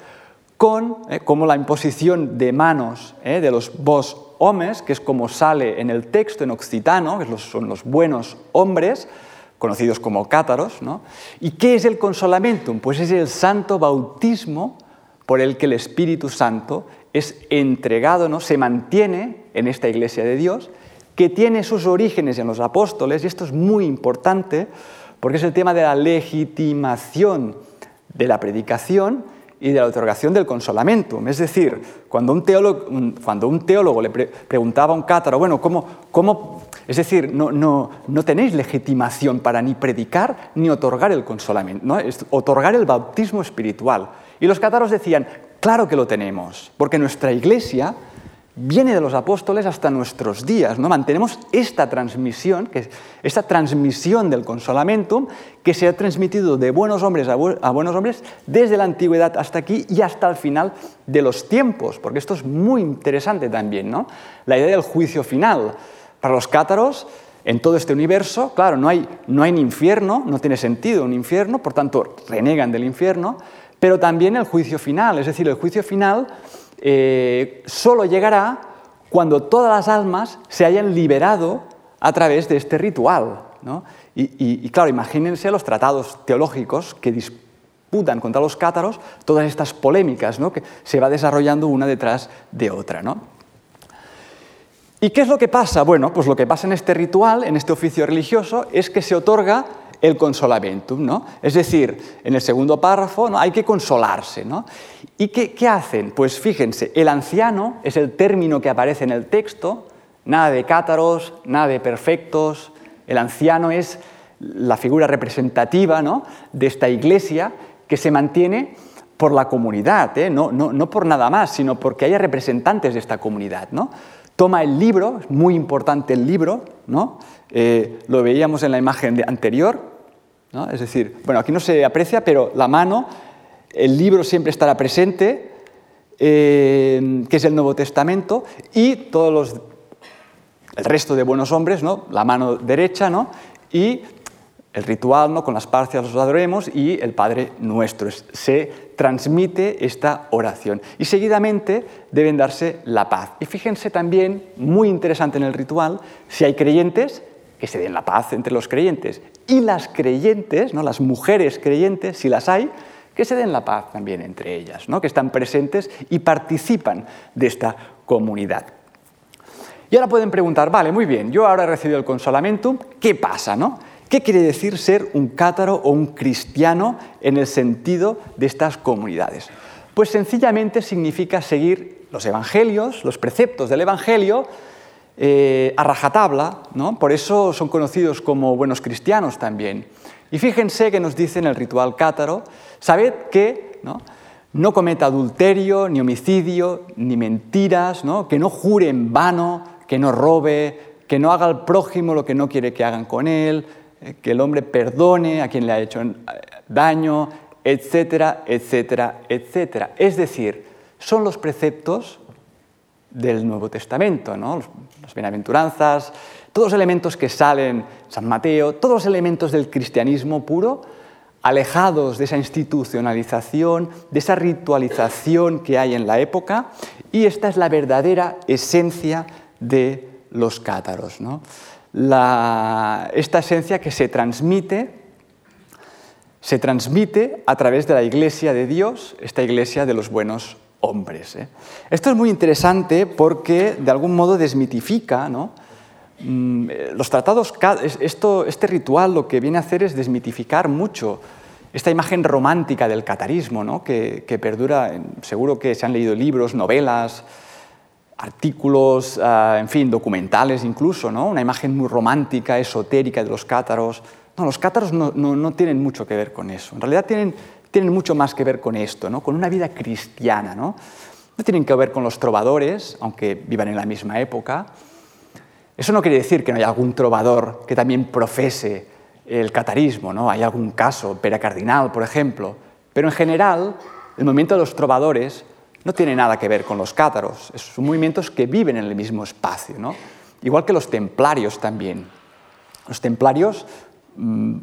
con eh, como la imposición de manos eh, de los vos homes, que es como sale en el texto en occitano, que son los buenos hombres, conocidos como cátaros. ¿no? ¿Y qué es el consolamentum? Pues es el santo bautismo por el que el Espíritu Santo es entregado, ¿no? se mantiene en esta iglesia de Dios que tiene sus orígenes en los apóstoles, y esto es muy importante porque es el tema de la legitimación de la predicación y de la otorgación del consolamentum. Es decir, cuando un teólogo, cuando un teólogo le preguntaba a un cátaro, bueno, ¿cómo, cómo es decir, no, no, no, tenéis legitimación para ni predicar ni otorgar el consolamiento, ¿no? es otorgar el bautismo espiritual. Y los cátaros decían, claro que lo tenemos, porque nuestra iglesia viene de los apóstoles hasta nuestros días. ¿no? Mantenemos esta transmisión, esta transmisión del consolamentum que se ha transmitido de buenos hombres a, buenos hombres desde la antigüedad hasta aquí y hasta el final de los tiempos, porque esto es muy interesante también. ¿no? La idea del juicio final. Para los cátaros, en todo este universo, claro, no hay, no hay infierno, no tiene sentido un infierno, por tanto renegan del infierno, pero también el juicio final, es decir, el juicio final eh, solo llegará cuando todas las almas se hayan liberado a través de este ritual. Y, claro, imagínense los tratados teológicos que disputan contra los cátaros todas estas polémicas que se va desarrollando una detrás de otra. ¿Y qué es lo que pasa? Bueno, pues lo que pasa en este ritual, en este oficio religioso, es que se otorga el consolamentum, ¿no? Es decir, en el segundo párrafo ¿no? hay que consolarse, ¿no? ¿Y qué, hacen? Pues fíjense, el anciano es el término que aparece en el texto, nada de cátaros, nada de perfectos, el anciano es la figura representativa ¿no? de esta iglesia que se mantiene por la comunidad, ¿eh? no, no, por nada más, sino porque haya representantes de esta comunidad. ¿no? Toma el libro, es muy importante el libro, ¿no? Eh, lo veíamos en la imagen anterior, ¿no? es decir, bueno, aquí no se aprecia, pero la mano, el libro siempre estará presente, eh, que es el Nuevo Testamento, y todos los, el resto de buenos hombres, ¿no? la mano derecha, ¿no? y el ritual, ¿no? con las parcias los adoremos, y el Padre Nuestro. Se transmite esta oración. Y seguidamente deben darse la paz. Y fíjense también, muy interesante en el ritual, si hay creyentes, que se den la paz entre los creyentes. Y las creyentes, ¿no? las mujeres creyentes, si las hay, que se den la paz también entre ellas, ¿no? que están presentes y participan de esta comunidad. Y ahora pueden preguntar, vale, muy bien, yo ahora he recibido el consolamentum, ¿qué pasa? No? ¿Qué quiere decir ser un cátaro o un cristiano en el sentido de estas comunidades? Pues sencillamente significa seguir los evangelios, los preceptos del evangelio, eh, a rajatabla, ¿no? por eso son conocidos como buenos cristianos también. Y fíjense que nos dice en el ritual cátaro, sabed que no, no cometa adulterio, ni homicidio, ni mentiras, ¿no? que no jure en vano, que no robe, que no haga al prójimo lo que no quiere que hagan con él, eh, que el hombre perdone a quien le ha hecho eh, daño, etcétera, etcétera, etcétera. Es decir, son los preceptos del Nuevo Testamento, ¿no? Las bienaventuranzas, todos los elementos que salen, San Mateo, todos los elementos del cristianismo puro, alejados de esa institucionalización, de esa ritualización que hay en la época, y esta es la verdadera esencia de los cátaros. ¿no? esta esencia que se transmite, se transmite a través de la iglesia de Dios, esta iglesia de los buenos hombres. ¿eh? Esto es muy interesante porque de algún modo desmitifica mm, los tratados, esto, este ritual lo que viene a hacer es desmitificar mucho esta imagen romántica del catarismo, que, que, perdura, seguro que se han leído libros, novelas, artículos, ah, en fin, documentales incluso, ¿no? una imagen muy romántica, esotérica de los cátaros. No, los cátaros no, tienen mucho que ver con eso. En realidad tienen, tienen mucho más que ver con esto, ¿no? con una vida cristiana. ¿no? no tienen que ver con los trovadores, aunque vivan en la misma época. Eso no quiere decir que no haya algún trovador que también profese el catarismo, ¿no? Hay algún caso, Pera Cardinal, por ejemplo. Pero en general, el movimiento de los trovadores no tiene nada que ver con los cátaros, son movimientos que viven en el mismo espacio, ¿no? igual que los templarios también. Los templarios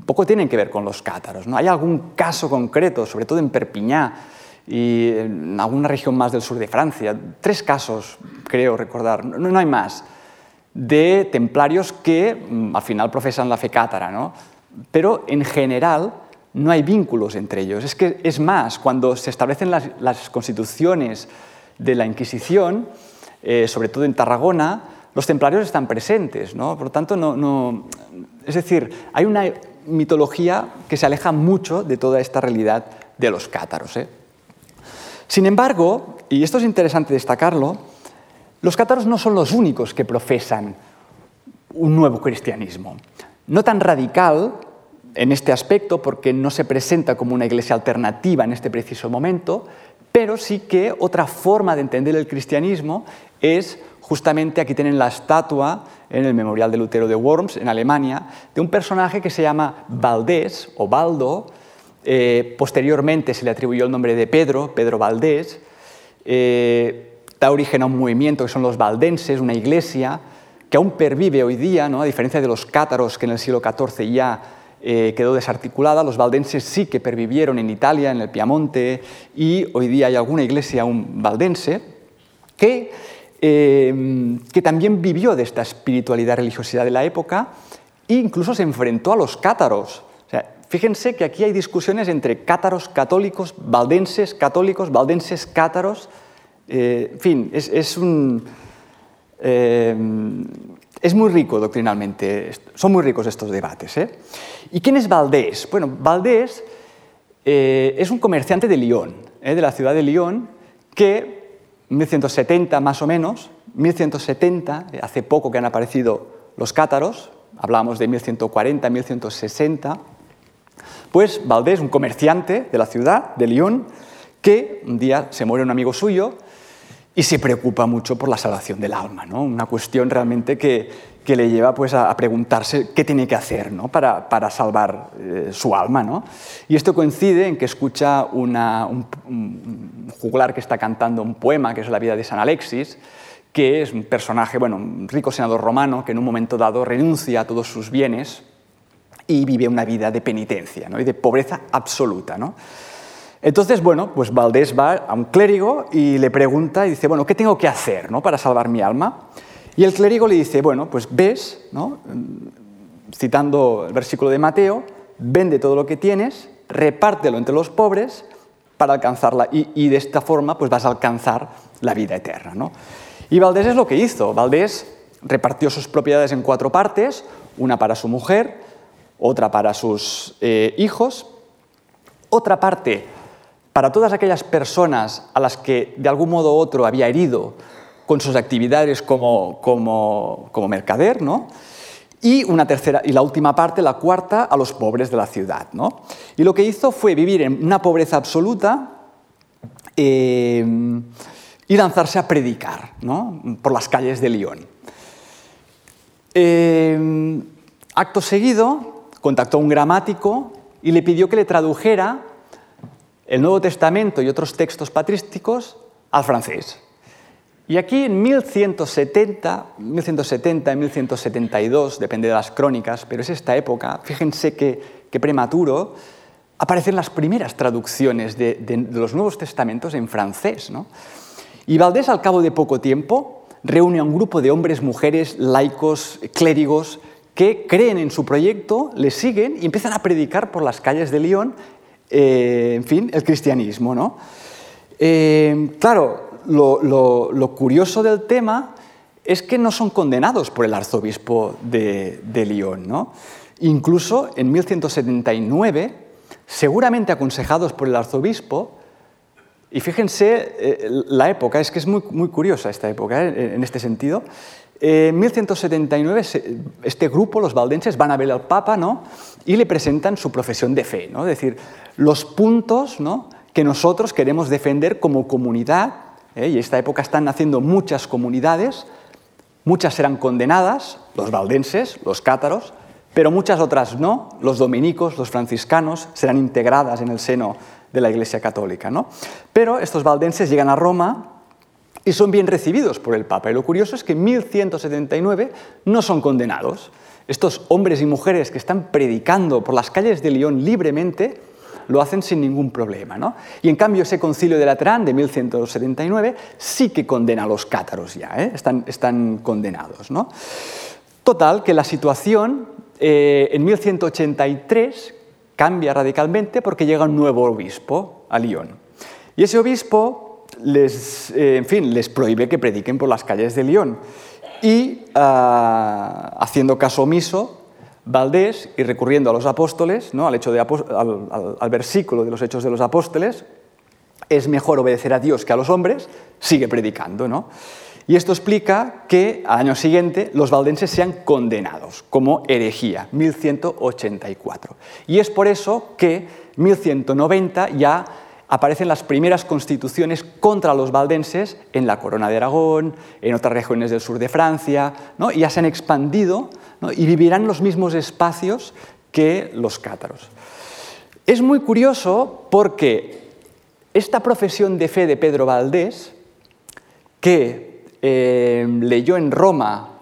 poco tienen que ver con los cátaros. ¿no? Hay algún caso concreto, sobre todo en Perpiñá y en alguna región más del sur de Francia, tres casos, creo recordar, no, no hay más, de templarios que mm, al final profesan la fe cátara. ¿no? Pero en general no hay vínculos entre ellos. Es que es más, cuando se establecen las, constituciones de la Inquisición, eh, sobre todo en Tarragona, los templarios están presentes, ¿no? Por lo tanto, no, es decir, hay una mitología que se aleja mucho de toda esta realidad de los cátaros. ¿eh? Sin embargo, y esto es interesante destacarlo, los cátaros no son los únicos que profesan un nuevo cristianismo. No tan radical en este aspecto porque no se presenta como una iglesia alternativa en este preciso momento, pero sí que otra forma de entender el cristianismo es justamente aquí tienen la estatua en el Memorial de Lutero de Worms, en Alemania, de un personaje que se llama Valdés o Baldo. Eh, posteriormente se le atribuyó el nombre de Pedro, Pedro Valdés. Eh, da origen a un movimiento que son los valdenses, una iglesia que aún pervive hoy día, ¿no? a diferencia de los cátaros que en el siglo XIV ya eh, quedó desarticulada. Los valdenses sí que pervivieron en Italia, en el Piamonte, y hoy día hay alguna iglesia aún valdense que, eh, que también vivió de esta espiritualidad religiosidad de la época e incluso se enfrentó a los cátaros. fíjense que aquí hay discusiones entre cátaros católicos, valdenses católicos, valdenses cátaros. Eh, en fin, es, un es muy rico doctrinalmente, son muy ricos estos debates. ¿eh? ¿Y quién es Valdés? Bueno, Valdés eh, es un comerciante de Lyon, ¿eh? de la ciudad de Lyon, que 1170 más o menos, 1170, hace poco que han aparecido los cátaros, hablamos de 1140, 1160, pues Valdés, un comerciante de la ciudad, de Lyon, que un día se muere un amigo suyo y se preocupa mucho por la salvación del alma, ¿no? una cuestión realmente que, le lleva pues, a, preguntarse qué tiene que hacer ¿no? para, salvar eh, su alma. ¿no? Y esto coincide en que escucha un, un, juglar que está cantando un poema, que es la vida de San Alexis, que es un personaje, bueno, un rico senador romano que en un momento dado renuncia a todos sus bienes y vive una vida de penitencia ¿no? y de pobreza absoluta. ¿no? Entonces, bueno, pues Valdés va a un clérigo y le pregunta y dice, bueno, ¿qué tengo que hacer ¿no? para salvar mi alma? Y el clérigo le dice, bueno, pues ves, citando el versículo de Mateo, vende todo lo que tienes, repártelo entre los pobres para alcanzarla y, y de esta forma pues vas a alcanzar la vida eterna. ¿no? Y Valdés es lo que hizo. Valdés repartió sus propiedades en cuatro partes, una para su mujer, otra para sus eh, hijos, otra parte para todas aquellas personas a las que de algún modo u otro había herido con sus actividades como, como, como mercader, ¿no? y una tercera y la última parte, la cuarta, a los pobres de la ciudad. ¿no? Y lo que hizo fue vivir en una pobreza absoluta eh, y lanzarse a predicar ¿no? por las calles de Lyon. Eh, acto seguido, contactó a un gramático y le pidió que le tradujera el Nuevo Testamento y otros textos patrísticos al francés. Y aquí en 1170, 1170 y 1172, depende de las crónicas, pero es esta época, fíjense qué, prematuro, aparecen las primeras traducciones de, de, los Nuevos Testamentos en francés. ¿no? Y Valdés, al cabo de poco tiempo, reúne a un grupo de hombres, mujeres, laicos, clérigos, que creen en su proyecto, le siguen y empiezan a predicar por las calles de Lyon, eh, en fin, el cristianismo. ¿no? Eh, claro, lo, curioso del tema es que no son condenados por el arzobispo de, Lyon. ¿no? Incluso en 1179, seguramente aconsejados por el arzobispo, y fíjense eh, la época, es que es muy, muy curiosa esta época eh, en este sentido. En 1179 este grupo, los valdenses, van a ver al Papa ¿no? y le presentan su profesión de fe, ¿no? es decir, los puntos ¿no? que nosotros queremos defender como comunidad, ¿eh? y en esta época están naciendo muchas comunidades, muchas serán condenadas, los valdenses, los cátaros, pero muchas otras no, los dominicos, los franciscanos, serán integradas en el seno de la Iglesia Católica. ¿no? Pero estos valdenses llegan a Roma y son bien recibidos por el Papa. Y lo curioso es que en 1179 no son condenados. Estos hombres y mujeres que están predicando por las calles de Lyon libremente lo hacen sin ningún problema. ¿no? Y en cambio ese concilio de Laterán de 1179 sí que condena a los cátaros ya, ¿eh? están, condenados. Total, que la situación eh, en 1183 cambia radicalmente porque llega un nuevo obispo a Lyon. Y ese obispo les, eh, en fin, les prohíbe que prediquen por las calles de Lyon. Y ah, haciendo caso omiso, Valdés, y recurriendo a los apóstoles, ¿no? al, hecho de, al, versículo de los Hechos de los Apóstoles, es mejor obedecer a Dios que a los hombres, sigue predicando. ¿no? Y esto explica que al año siguiente los valdenses sean condenados como herejía, 1184. Y es por eso que 1190 ya aparecen las primeras constituciones contra los valdenses en la Corona de Aragón, en otras regiones del sur de Francia, ¿no? y ya se han expandido y vivirán los mismos espacios que los cátaros. Es muy curioso porque esta profesión de fe de Pedro Valdés, que eh, leyó en Roma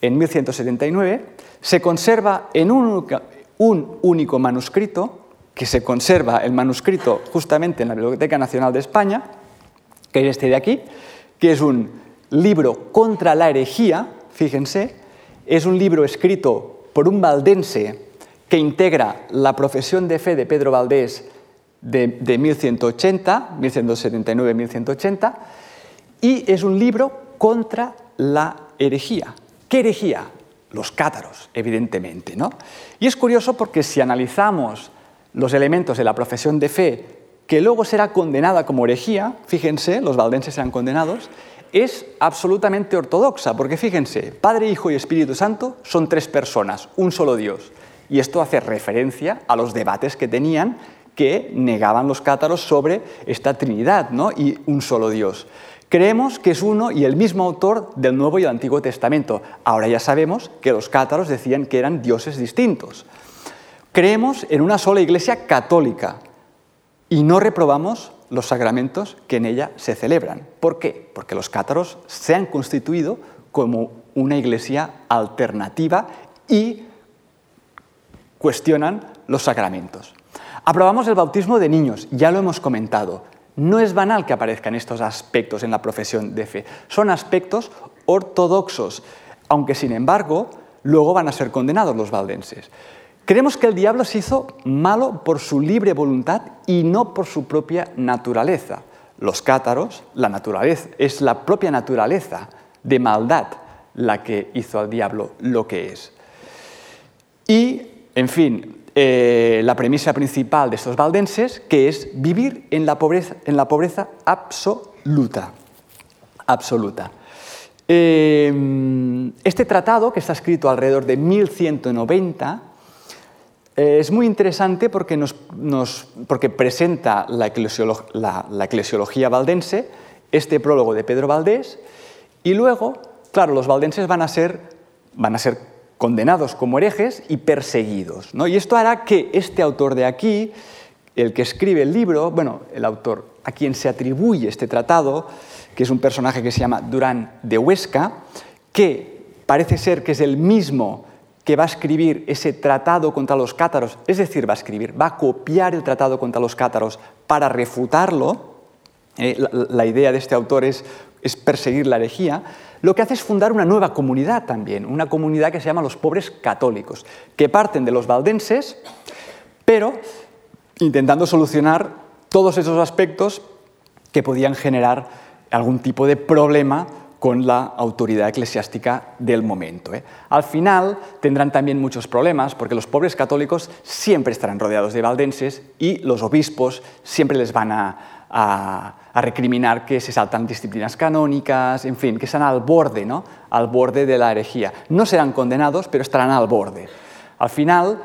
en 1179, se conserva en un, un único manuscrito, que se conserva el manuscrito justamente en la Biblioteca Nacional de España, que es este de aquí, que es un libro contra la herejía, fíjense, es un libro escrito por un valdense que integra la profesión de fe de Pedro Valdés de, de 1180, 1179-1180, y es un libro contra la herejía. ¿Qué herejía? Los cátaros, evidentemente. ¿no? Y es curioso porque si analizamos los elementos de la profesión de fe que luego será condenada como herejía, fíjense, los valdenses serán condenados, es absolutamente ortodoxa, porque fíjense, Padre, Hijo y Espíritu Santo son tres personas, un solo Dios. Y esto hace referencia a los debates que tenían que negaban los cátaros sobre esta Trinidad ¿no? y un solo Dios. Creemos que es uno y el mismo autor del Nuevo y el Antiguo Testamento. Ahora ya sabemos que los cátaros decían que eran dioses distintos. Creemos en una sola iglesia católica y no reprobamos los sacramentos que en ella se celebran. ¿Por qué? Porque los cátaros se han constituido como una iglesia alternativa y cuestionan los sacramentos. Aprobamos el bautismo de niños, ya lo hemos comentado. No es banal que aparezcan estos aspectos en la profesión de fe. Son aspectos ortodoxos, aunque sin embargo luego van a ser condenados los valdenses. Creemos que el diablo se hizo malo por su libre voluntad y no por su propia naturaleza. Los cátaros, la naturaleza, es la propia naturaleza de maldad la que hizo al diablo lo que es. Y, en fin, eh, la premisa principal de estos valdenses, que es vivir en la pobreza, absoluta. absoluta. Eh, este tratado, que está escrito alrededor de 1190, eh, es muy interesante porque, nos, presenta la, eclesiología valdense, este prólogo de Pedro Valdés, y luego, claro, los valdenses van a ser, van a ser condenados como herejes y perseguidos. ¿no? Y esto hará que este autor de aquí, el que escribe el libro, bueno, el autor a quien se atribuye este tratado, que es un personaje que se llama Durán de Huesca, que parece ser que es el mismo que va a escribir ese tratado contra los cátaros, es decir, va a escribir, va a copiar el tratado contra los cátaros para refutarlo. Eh, la, idea de este autor es, es perseguir la herejía lo que hace es fundar una nueva comunidad también, una comunidad que se llama los pobres católicos, que parten de los valdenses, pero intentando solucionar todos esos aspectos que podían generar algún tipo de problema con la autoridad eclesiástica del momento. ¿eh? Al final tendrán también muchos problemas porque los pobres católicos siempre estarán rodeados de valdenses y los obispos siempre les van a, a, recriminar que se saltan disciplinas canónicas, en fin, que están al borde, ¿no? al borde de la herejía. No serán condenados, pero estarán al borde. Al final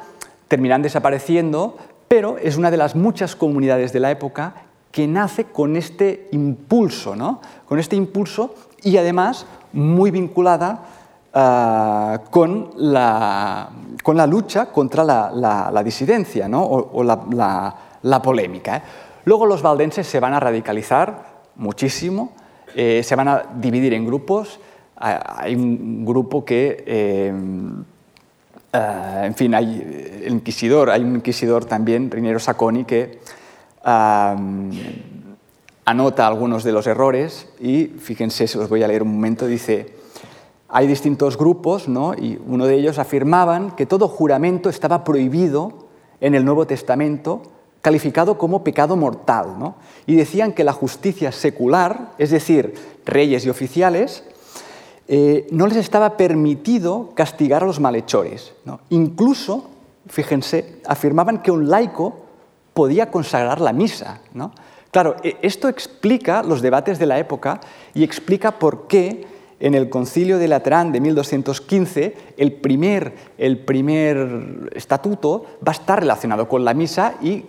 terminarán desapareciendo, pero es una de las muchas comunidades de la época que nace con este impulso, ¿no? con este impulso y además muy vinculada ah, con, la, con, la, lucha contra la, disidencia ¿no? o, la, polémica. ¿eh? Luego los valdenses se van a radicalizar muchísimo, eh, se van a dividir en grupos. Hay un grupo que, eh, eh, en fin, hay inquisidor, hay un inquisidor también, Rinero Sacconi, que anota algunos de los errores y fíjense, se los voy a leer un momento, dice, hay distintos grupos, ¿no? y uno de ellos afirmaban que todo juramento estaba prohibido en el Nuevo Testamento calificado como pecado mortal, ¿no? y decían que la justicia secular, es decir, reyes y oficiales, eh, no les estaba permitido castigar a los malhechores. Incluso, fíjense, afirmaban que un laico podía consagrar la misa. ¿no? Claro, e, esto explica los debates de la época y explica por qué en el concilio de Laterán de 1215, el primer, el primer estatuto va a estar relacionado con la misa y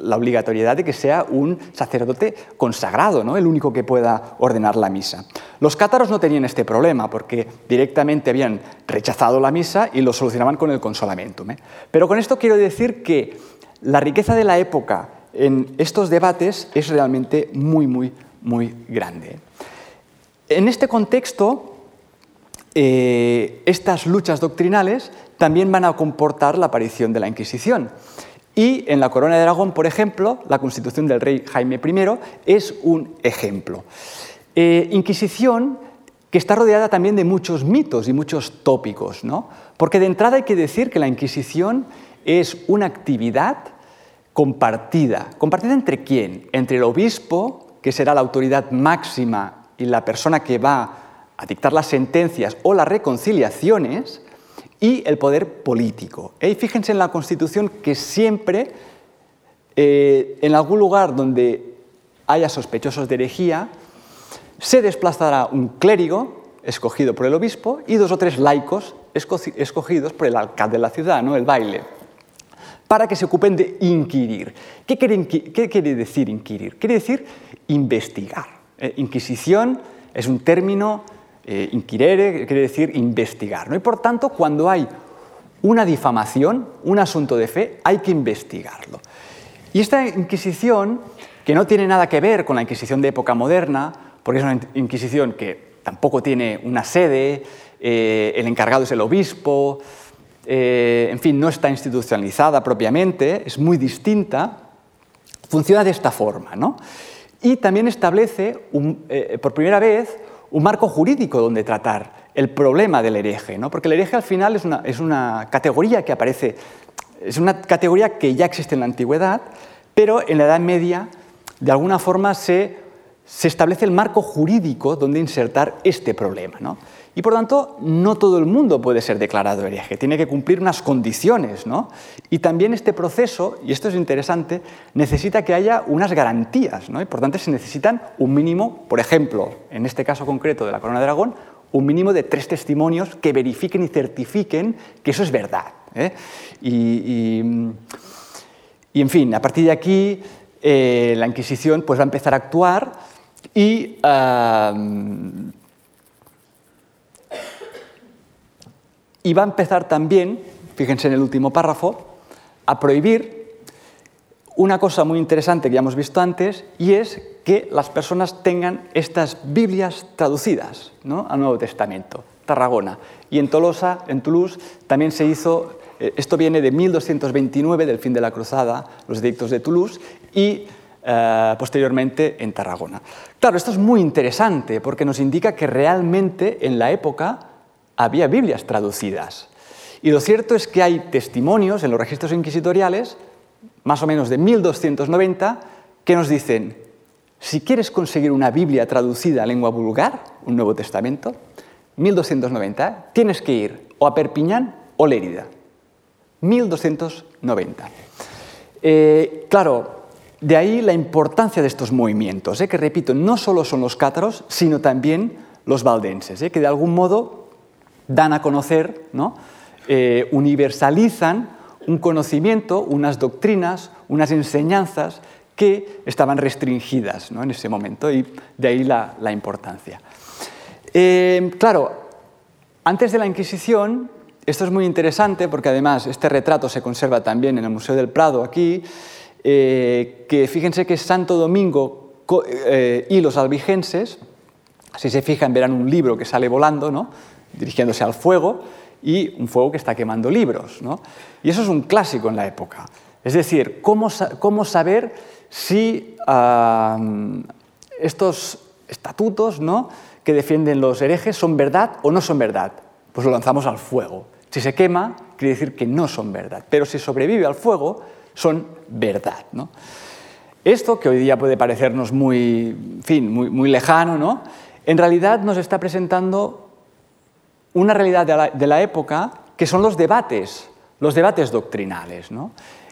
la obligatoriedad de que sea un sacerdote consagrado, ¿no? el único que pueda ordenar la misa. Los cátaros no tenían este problema porque directamente habían rechazado la misa y lo solucionaban con el consolamiento. ¿eh? Pero con esto quiero decir que la riqueza de la época en estos debates es realmente muy, muy, muy grande. En este contexto, eh, estas luchas doctrinales también van a comportar la aparición de la Inquisición. Y en la Corona de Aragón, por ejemplo, la constitución del rey Jaime I es un ejemplo. Eh, Inquisición que está rodeada también de muchos mitos y muchos tópicos, ¿no? porque de entrada hay que decir que la Inquisición es una actividad compartida. ¿Compartida entre quién? Entre el obispo, que será la autoridad máxima y la persona que va a dictar las sentencias o las reconciliaciones y el poder político. Y fíjense en la Constitución que siempre, eh, en algún lugar donde haya sospechosos de herejía, se desplazará un clérigo escogido por el obispo y dos o tres laicos escogidos por el alcalde de la ciudad, ¿no? el baile, para que se ocupen de inquirir. ¿Qué quiere, decir inquirir? Quiere decir investigar. Eh, inquisición es un término, eh, inquirere quiere decir investigar. ¿no? Y por tanto, cuando hay una difamación, un asunto de fe, hay que investigarlo. Y esta Inquisición, que no tiene nada que ver con la Inquisición de época moderna, porque es una Inquisición que tampoco tiene una sede, eh, el encargado es el obispo, eh, en fin, no está institucionalizada propiamente, es muy distinta, funciona de esta forma. ¿no? Y también establece, eh, por primera vez, un marco jurídico donde tratar el problema del hereje, ¿no? porque el hereje al final es una, es una categoría que aparece, es una categoría que ya existe en la antigüedad, pero en la Edad Media de alguna forma se, se establece el marco jurídico donde insertar este problema. ¿no? Y por tanto, no todo el mundo puede ser declarado hereje, tiene que cumplir unas condiciones. ¿no? Y también este proceso, y esto es interesante, necesita que haya unas garantías. ¿no? Y por tanto, se necesitan un mínimo, por ejemplo, en este caso concreto de la Corona de Aragón, un mínimo de tres testimonios que verifiquen y certifiquen que eso es verdad. ¿eh? Y, en fin, a partir de aquí eh, la Inquisición pues, va a empezar a actuar y, y va a empezar también, fíjense en el último párrafo, a prohibir una cosa muy interesante que ya hemos visto antes y es que las personas tengan estas Biblias traducidas ¿no? al Nuevo Testamento. Tarragona. Y en Tolosa, en Toulouse, también se hizo, eh, esto viene de 1229, del fin de la cruzada, los edictos de Toulouse, y eh, posteriormente en Tarragona. Claro, esto es muy interesante porque nos indica que realmente en la época había Biblias traducidas. Y lo cierto es que hay testimonios en los registros inquisitoriales más o menos de 1290, que nos dicen, si quieres conseguir una Biblia traducida a lengua vulgar, un Nuevo Testamento, 1290, tienes que ir o a Perpiñán o Lérida. 1290. Eh, claro, de ahí la importancia de estos movimientos, eh, que repito, no solo son los cátaros, sino también los valdenses, eh, que de algún modo dan a conocer, ¿no? universalizan un conocimiento, unas doctrinas, unas enseñanzas que estaban restringidas en ese momento y de ahí la, importancia. Eh, claro, antes de la Inquisición, esto es muy interesante porque además este retrato se conserva también en el Museo del Prado aquí, eh, que fíjense que Santo Domingo eh, y los albigenses, si se fijan verán un libro que sale volando, ¿no? Dirigiéndose al fuego, y un fuego que está quemando libros. ¿no? Y eso es un clásico en la época. Es decir, cómo, cómo saber si estos estatutos ¿no? que defienden los herejes son verdad o no son verdad. Pues lo lanzamos al fuego. Si se quema, quiere decir que no son verdad. Pero si sobrevive al fuego, son verdad. ¿no? Esto, que hoy día puede parecernos muy, fin, muy, muy lejano, ¿no? en realidad nos está presentando una realidad de la, época que son los debates, los debates doctrinales,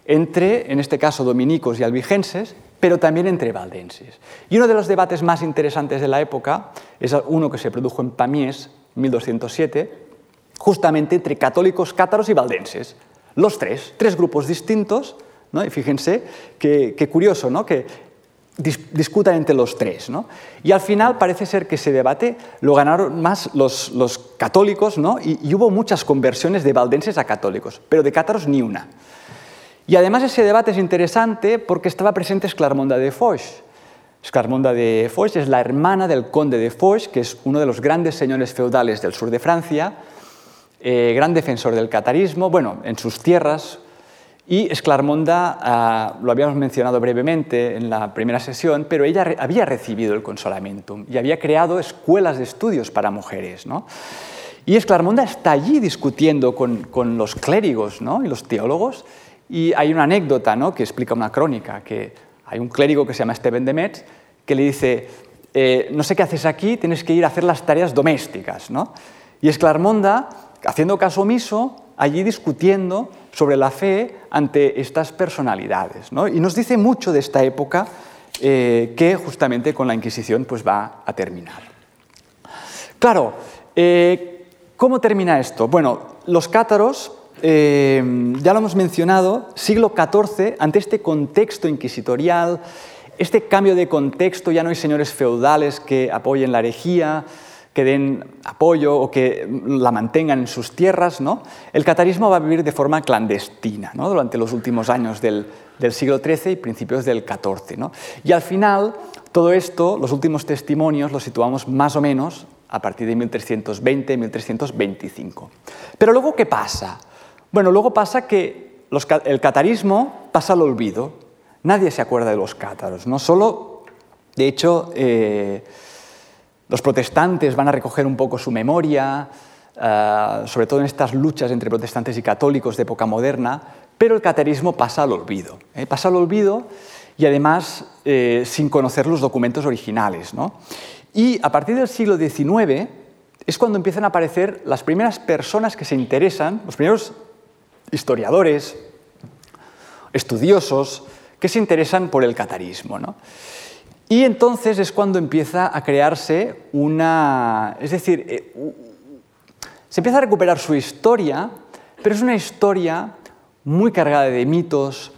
entre, en este caso, dominicos y albigenses, pero también entre valdenses. Y uno de los debates más interesantes de la época es uno que se produjo en Pamiers, 1207, justamente entre católicos, cátaros y valdenses. Los tres, tres grupos distintos, ¿no? y fíjense qué, curioso, ¿no? que discutan entre los tres. ¿no? Y al final parece ser que ese debate lo ganaron más los, católicos ¿no? y, hubo muchas conversiones de valdenses a católicos, pero de cátaros ni una. Y además ese debate es interesante porque estaba presente Esclarmonda de Foix. Esclarmonda de Foix es la hermana del conde de Foix, que es uno de los grandes señores feudales del sur de Francia, eh, gran defensor del catarismo. Bueno, en sus tierras y Esclarmonda, ah, lo habíamos mencionado brevemente en la primera sesión, pero ella había recibido el consolamentum y había creado escuelas de estudios para mujeres. ¿no? Y Esclarmonda está allí discutiendo con, los clérigos ¿no? y los teólogos. Y hay una anécdota ¿no? que explica una crónica, que hay un clérigo que se llama Steven de Metz que le dice, eh, no sé qué haces aquí, tienes que ir a hacer las tareas domésticas. ¿no? Y Esclarmonda, haciendo caso omiso, allí discutiendo sobre la fe ante estas personalidades. Y nos dice mucho de esta época eh, que justamente con la Inquisición pues, va a terminar. Claro, eh, ¿cómo termina esto? Bueno, los cátaros, ya lo hemos mencionado, siglo XIV, ante este contexto inquisitorial, este cambio de contexto, ya no hay señores feudales que apoyen la herejía, que den apoyo o que la mantengan en sus tierras, ¿no? el catarismo va a vivir de forma clandestina ¿no? durante los últimos años del, siglo XIII y principios del XIV. ¿no? Y al final, todo esto, los últimos testimonios, los situamos más o menos a partir de 1320-1325. Pero luego, ¿qué pasa? Bueno, luego pasa que el catarismo pasa al olvido. Nadie se acuerda de los cátaros, no solo, de hecho, eh, los protestantes van a recoger un poco su memoria, eh, sobre todo en estas luchas entre protestantes y católicos de época moderna, pero el caterismo pasa al olvido. ¿eh? Pasa al olvido y además eh, sin conocer los documentos originales. Y a partir del siglo XIX es cuando empiezan a aparecer las primeras personas que se interesan, los primeros historiadores, estudiosos, que se interesan por el catarismo. Y entonces es cuando empieza a crearse una... Es decir, eh, se empieza a recuperar su historia, pero es una historia muy cargada de mitos,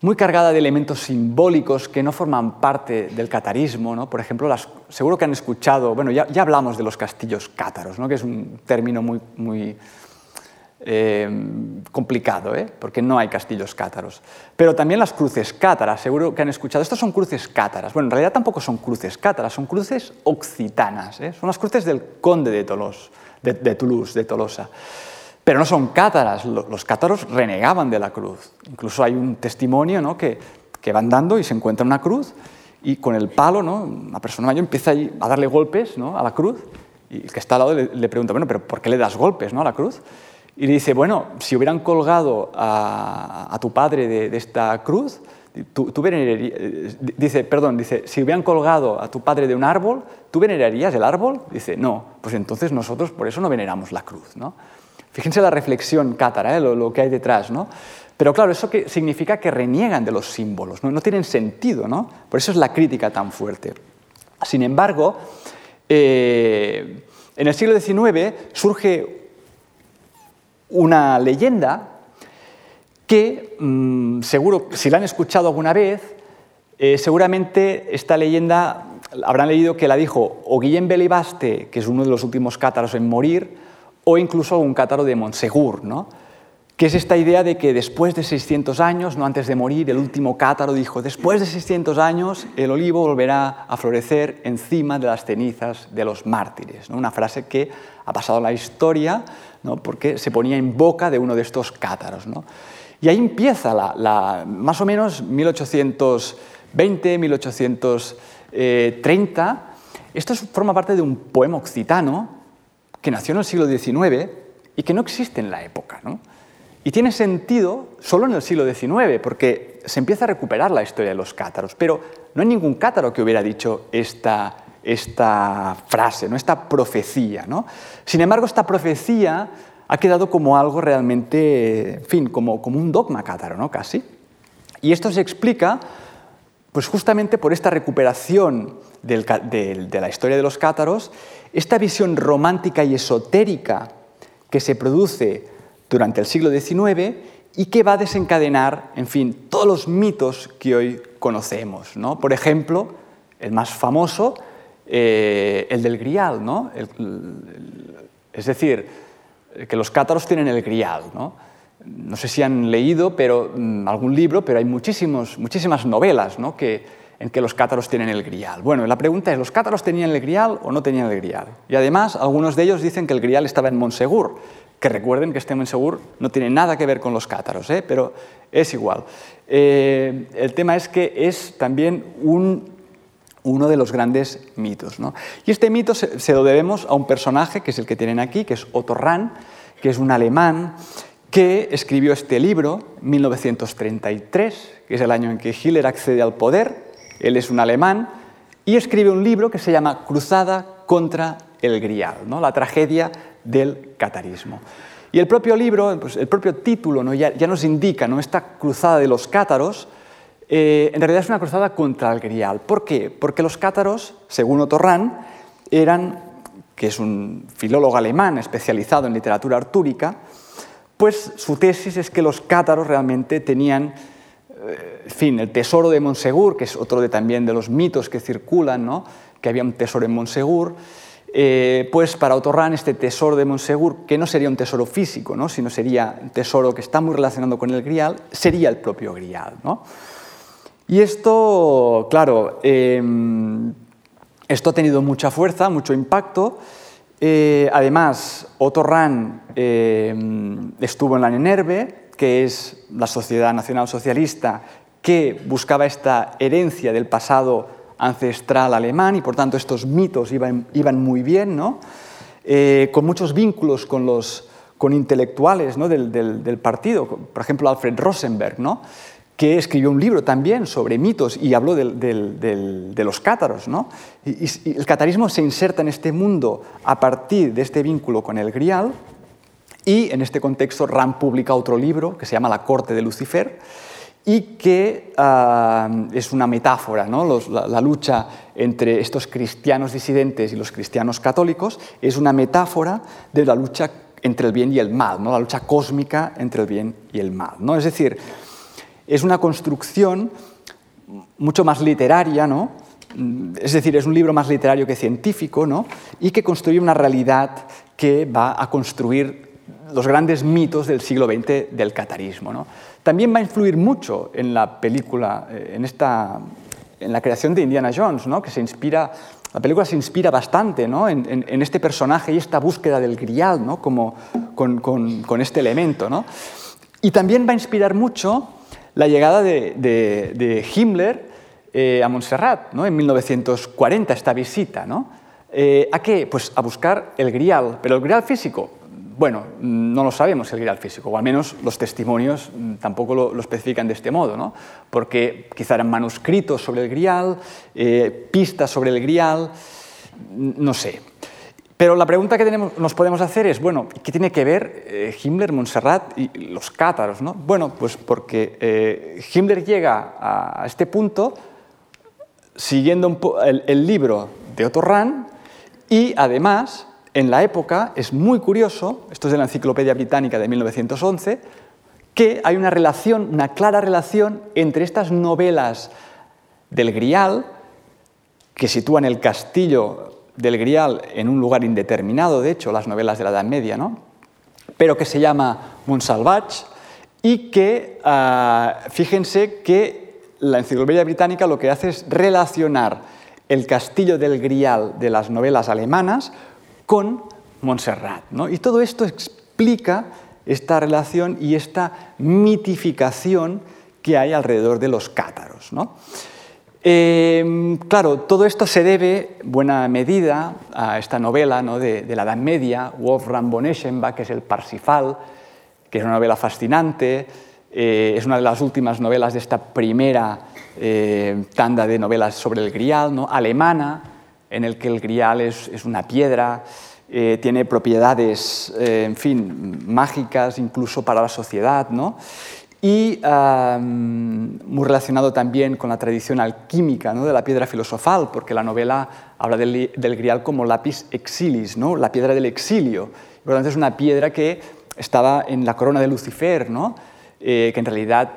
muy cargada de elementos simbólicos que no forman parte del catarismo. ¿no? Por ejemplo, seguro que han escuchado, bueno, ya, ya hablamos de los castillos cátaros, ¿no? que es un término muy, muy eh, complicado, ¿eh? porque no hay castillos cátaros. Pero también las cruces cátaras, seguro que han escuchado. Estas son cruces cátaras. Bueno, en realidad tampoco son cruces cátaras, son cruces occitanas. ¿eh? Son las cruces del conde de, Tolos, de, Toulouse, de Tolosa. Pero no son cátaras, los cátaros renegaban de la cruz. Incluso hay un testimonio que, que van dando y se encuentra una cruz y con el palo, ¿no? una persona mayor empieza a darle golpes ¿no? a la cruz y el que está al lado le, le, pregunta, bueno, pero ¿por qué le das golpes ¿no? a la cruz? Y dice, bueno, si hubieran colgado a, tu padre de, esta cruz, tú, venerarías, dice, perdón, dice, si hubieran colgado a tu padre de un árbol, ¿tú venerarías el árbol? Dice, no, pues entonces nosotros por eso no veneramos la cruz. ¿no? Fíjense la reflexión cátara, ¿eh? lo, que hay detrás. ¿no? Pero claro, eso que significa que reniegan de los símbolos, no, no tienen sentido, ¿no? por eso es la crítica tan fuerte. Sin embargo, eh, en el siglo XIX surge una leyenda que, mm, seguro, si la han escuchado alguna vez, eh, seguramente esta leyenda habrán leído que la dijo o Guillem Belibaste, que es uno de los últimos cátaros en morir, o incluso un cátaro de Monsegur, ¿no? que es esta idea de que después de 600 años, no antes de morir, el último cátaro dijo, después de 600 años el olivo volverá a florecer encima de las cenizas de los mártires. Una frase que ha pasado a la historia porque se ponía en boca de uno de estos cátaros. Y ahí empieza la, más o menos 1820, 1830. Esto forma parte de un poema occitano que nació en el siglo XIX y que no existe en la época. Y tiene sentido solo en el siglo XIX, porque se empieza a recuperar la historia de los cátaros, pero no hay ningún cátaro que hubiera dicho esta, esta frase, ¿no? esta profecía. ¿no? Sin embargo, esta profecía ha quedado como algo realmente, en fin, como, como un dogma cátaro, ¿no? casi. Y esto se explica pues justamente por esta recuperación de la historia de los cátaros, esta visión romántica y esotérica que se produce durante el siglo XIX y que va a desencadenar, en fin, todos los mitos que hoy conocemos. ¿no? Por ejemplo, el más famoso, eh, el del grial. ¿no? es decir, que los cátaros tienen el grial. ¿no? no sé si han leído pero, mm, algún libro, pero hay muchísimos, muchísimas novelas ¿no? que, en que los cátaros tienen el grial. Bueno, la pregunta es, ¿los cátaros tenían el grial o no tenían el grial? Y además, algunos de ellos dicen que el grial estaba en Monsegur, que recuerden que este Monsegur no tiene nada que ver con los cátaros, ¿eh? pero es igual. Eh, el tema es que es también uno de los grandes mitos. Y este mito se, lo debemos a un personaje, que es el que tienen aquí, que es Otto Rahn, que es un alemán que escribió este libro, 1933, que es el año en que Hitler accede al poder. Él es un alemán y escribe un libro que se llama Cruzada contra el Grial, ¿no? la tragedia del catarismo. Y el propio libro, pues, el propio título ¿no? ya, nos indica ¿no? esta cruzada de los cátaros, eh, en realidad es una cruzada contra el grial. ¿Por qué? Porque los cátaros, según Otorran, eran, que es un filólogo alemán especializado en literatura artúrica, pues su tesis es que los cátaros realmente tenían, eh, en fin, el tesoro de Monsegur, que es otro de, también de los mitos que circulan, ¿no? que había un tesoro en Monsegur, eh, pues para Otorran este tesoro de Monsegur, que no sería un tesoro físico, ¿no? sino sería un tesoro que está muy relacionado con el grial, sería el propio grial. ¿no? Y esto, claro, em, esto ha tenido mucha fuerza, mucho impacto. Eh, además, Otto Rahn em, estuvo en la NENERVE, que es la Sociedad Nacional Socialista que buscaba esta herencia del pasado ancestral alemán y por tanto estos mitos iban, muy bien, ¿no? Eh, con muchos vínculos con, los, con intelectuales ¿no? del, del, partido, por ejemplo Alfred Rosenberg, ¿no? Que escribió un libro también sobre mitos y habló de los cátaros. ¿no? El catarismo se inserta en este mundo a partir de este vínculo con el grial y en este contexto Ram publica otro libro que se llama La corte de Lucifer, y que ah, es una metáfora, ¿no? la, lucha entre estos cristianos disidentes y los cristianos católicos es una metáfora de la lucha entre el bien y el mal, ¿no? la lucha cósmica entre el bien y el mal. ¿no? Es decir, es una construcción mucho más literaria, ¿no? es decir, es un libro más literario que científico, ¿no? y que construye una realidad que va a construir los grandes mitos del siglo XX del catarismo. ¿no? También va a influir mucho en la película, eh, en, esta, en la creación de Indiana Jones, ¿no? que se inspira, la película se inspira bastante ¿no? en, este personaje y esta búsqueda del grial. Como, con, con, con, este elemento. ¿no? Y también va a inspirar mucho la llegada de, de, Himmler eh, a Montserrat ¿no? en 1940, esta visita. ¿no? Eh, ¿A qué? Pues a buscar el grial, pero el grial físico, bueno, no lo sabemos el grial físico, o al menos los testimonios mm, tampoco lo, especifican de este modo, ¿no? porque quizá eran manuscritos sobre el grial, eh, pistas sobre el grial, no sé. Pero la pregunta que tenemos, nos podemos hacer es, bueno, ¿qué tiene que ver eh, Himmler, Montserrat y los cátaros? ¿no? Bueno, pues porque eh, Himmler llega a, este punto siguiendo el, el libro de Otto y además en la época es muy curioso, esto es de la Enciclopedia Británica de 1911, que hay una relación, una clara relación entre estas novelas del Grial, que sitúan el castillo del Grial en un lugar indeterminado, de hecho, las novelas de la Edad Media, ¿no? pero que se llama Montsalvage, y que, ah, fíjense que la Enciclopedia Británica lo que hace es relacionar el castillo del Grial de las novelas alemanas con Montserrat. ¿no? Y todo esto explica esta relación y esta mitificación que hay alrededor de los cátaros. ¿no? Eh, claro, todo esto se debe, en buena medida, a esta novela ¿no? de, la Edad Media, Wolfram von Eschenbach, que es el Parsifal, que es una novela fascinante, eh, es una de las últimas novelas de esta primera eh, tanda de novelas sobre el Grial, ¿no? alemana, en el que el grial es, es una piedra, eh, tiene propiedades, en fin, mágicas incluso para la sociedad, ¿no? Y muy relacionado también con la tradición alquímica de la piedra filosofal, porque la novela habla del, del, grial como lapis exilis, ¿no? la piedra del exilio. Por lo es una piedra que estaba en la corona de Lucifer, ¿no? Eh, que en realidad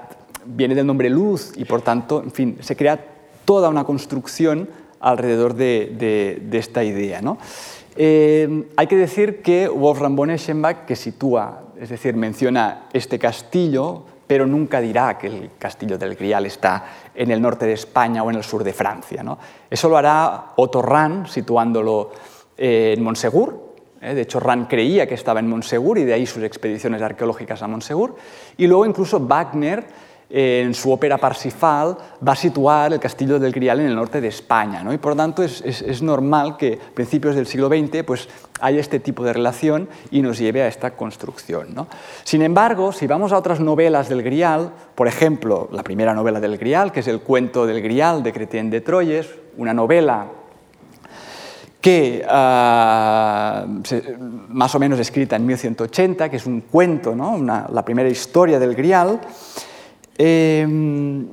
viene del nombre luz y por tanto, en fin, se crea toda una construcción alrededor de, esta idea. Eh, hay que decir que Wolfram von Eschenbach, que sitúa, es decir, menciona este castillo, pero nunca dirá que el castillo del Grial está en el norte de España o en el sur de Francia. ¿no? Eso lo hará Otto Rahn, situándolo eh, en Monsegur. ¿eh? De hecho, Rahn creía que estaba en Monsegur y de ahí sus expediciones arqueológicas a Monsegur. Y luego incluso Wagner en su ópera Parsifal va a situar el castillo del Grial en el norte de España. ¿no? Y por lo tanto es, normal que a principios del siglo XX pues, haya este tipo de relación y nos lleve a esta construcción. Sin embargo, si vamos a otras novelas del Grial, por ejemplo, la primera novela del Grial, que es el cuento del Grial de Chrétien de Troyes, una novela que uh, más o menos escrita en 1180, que es un cuento, ¿no? Una, la primera historia del Grial, eh,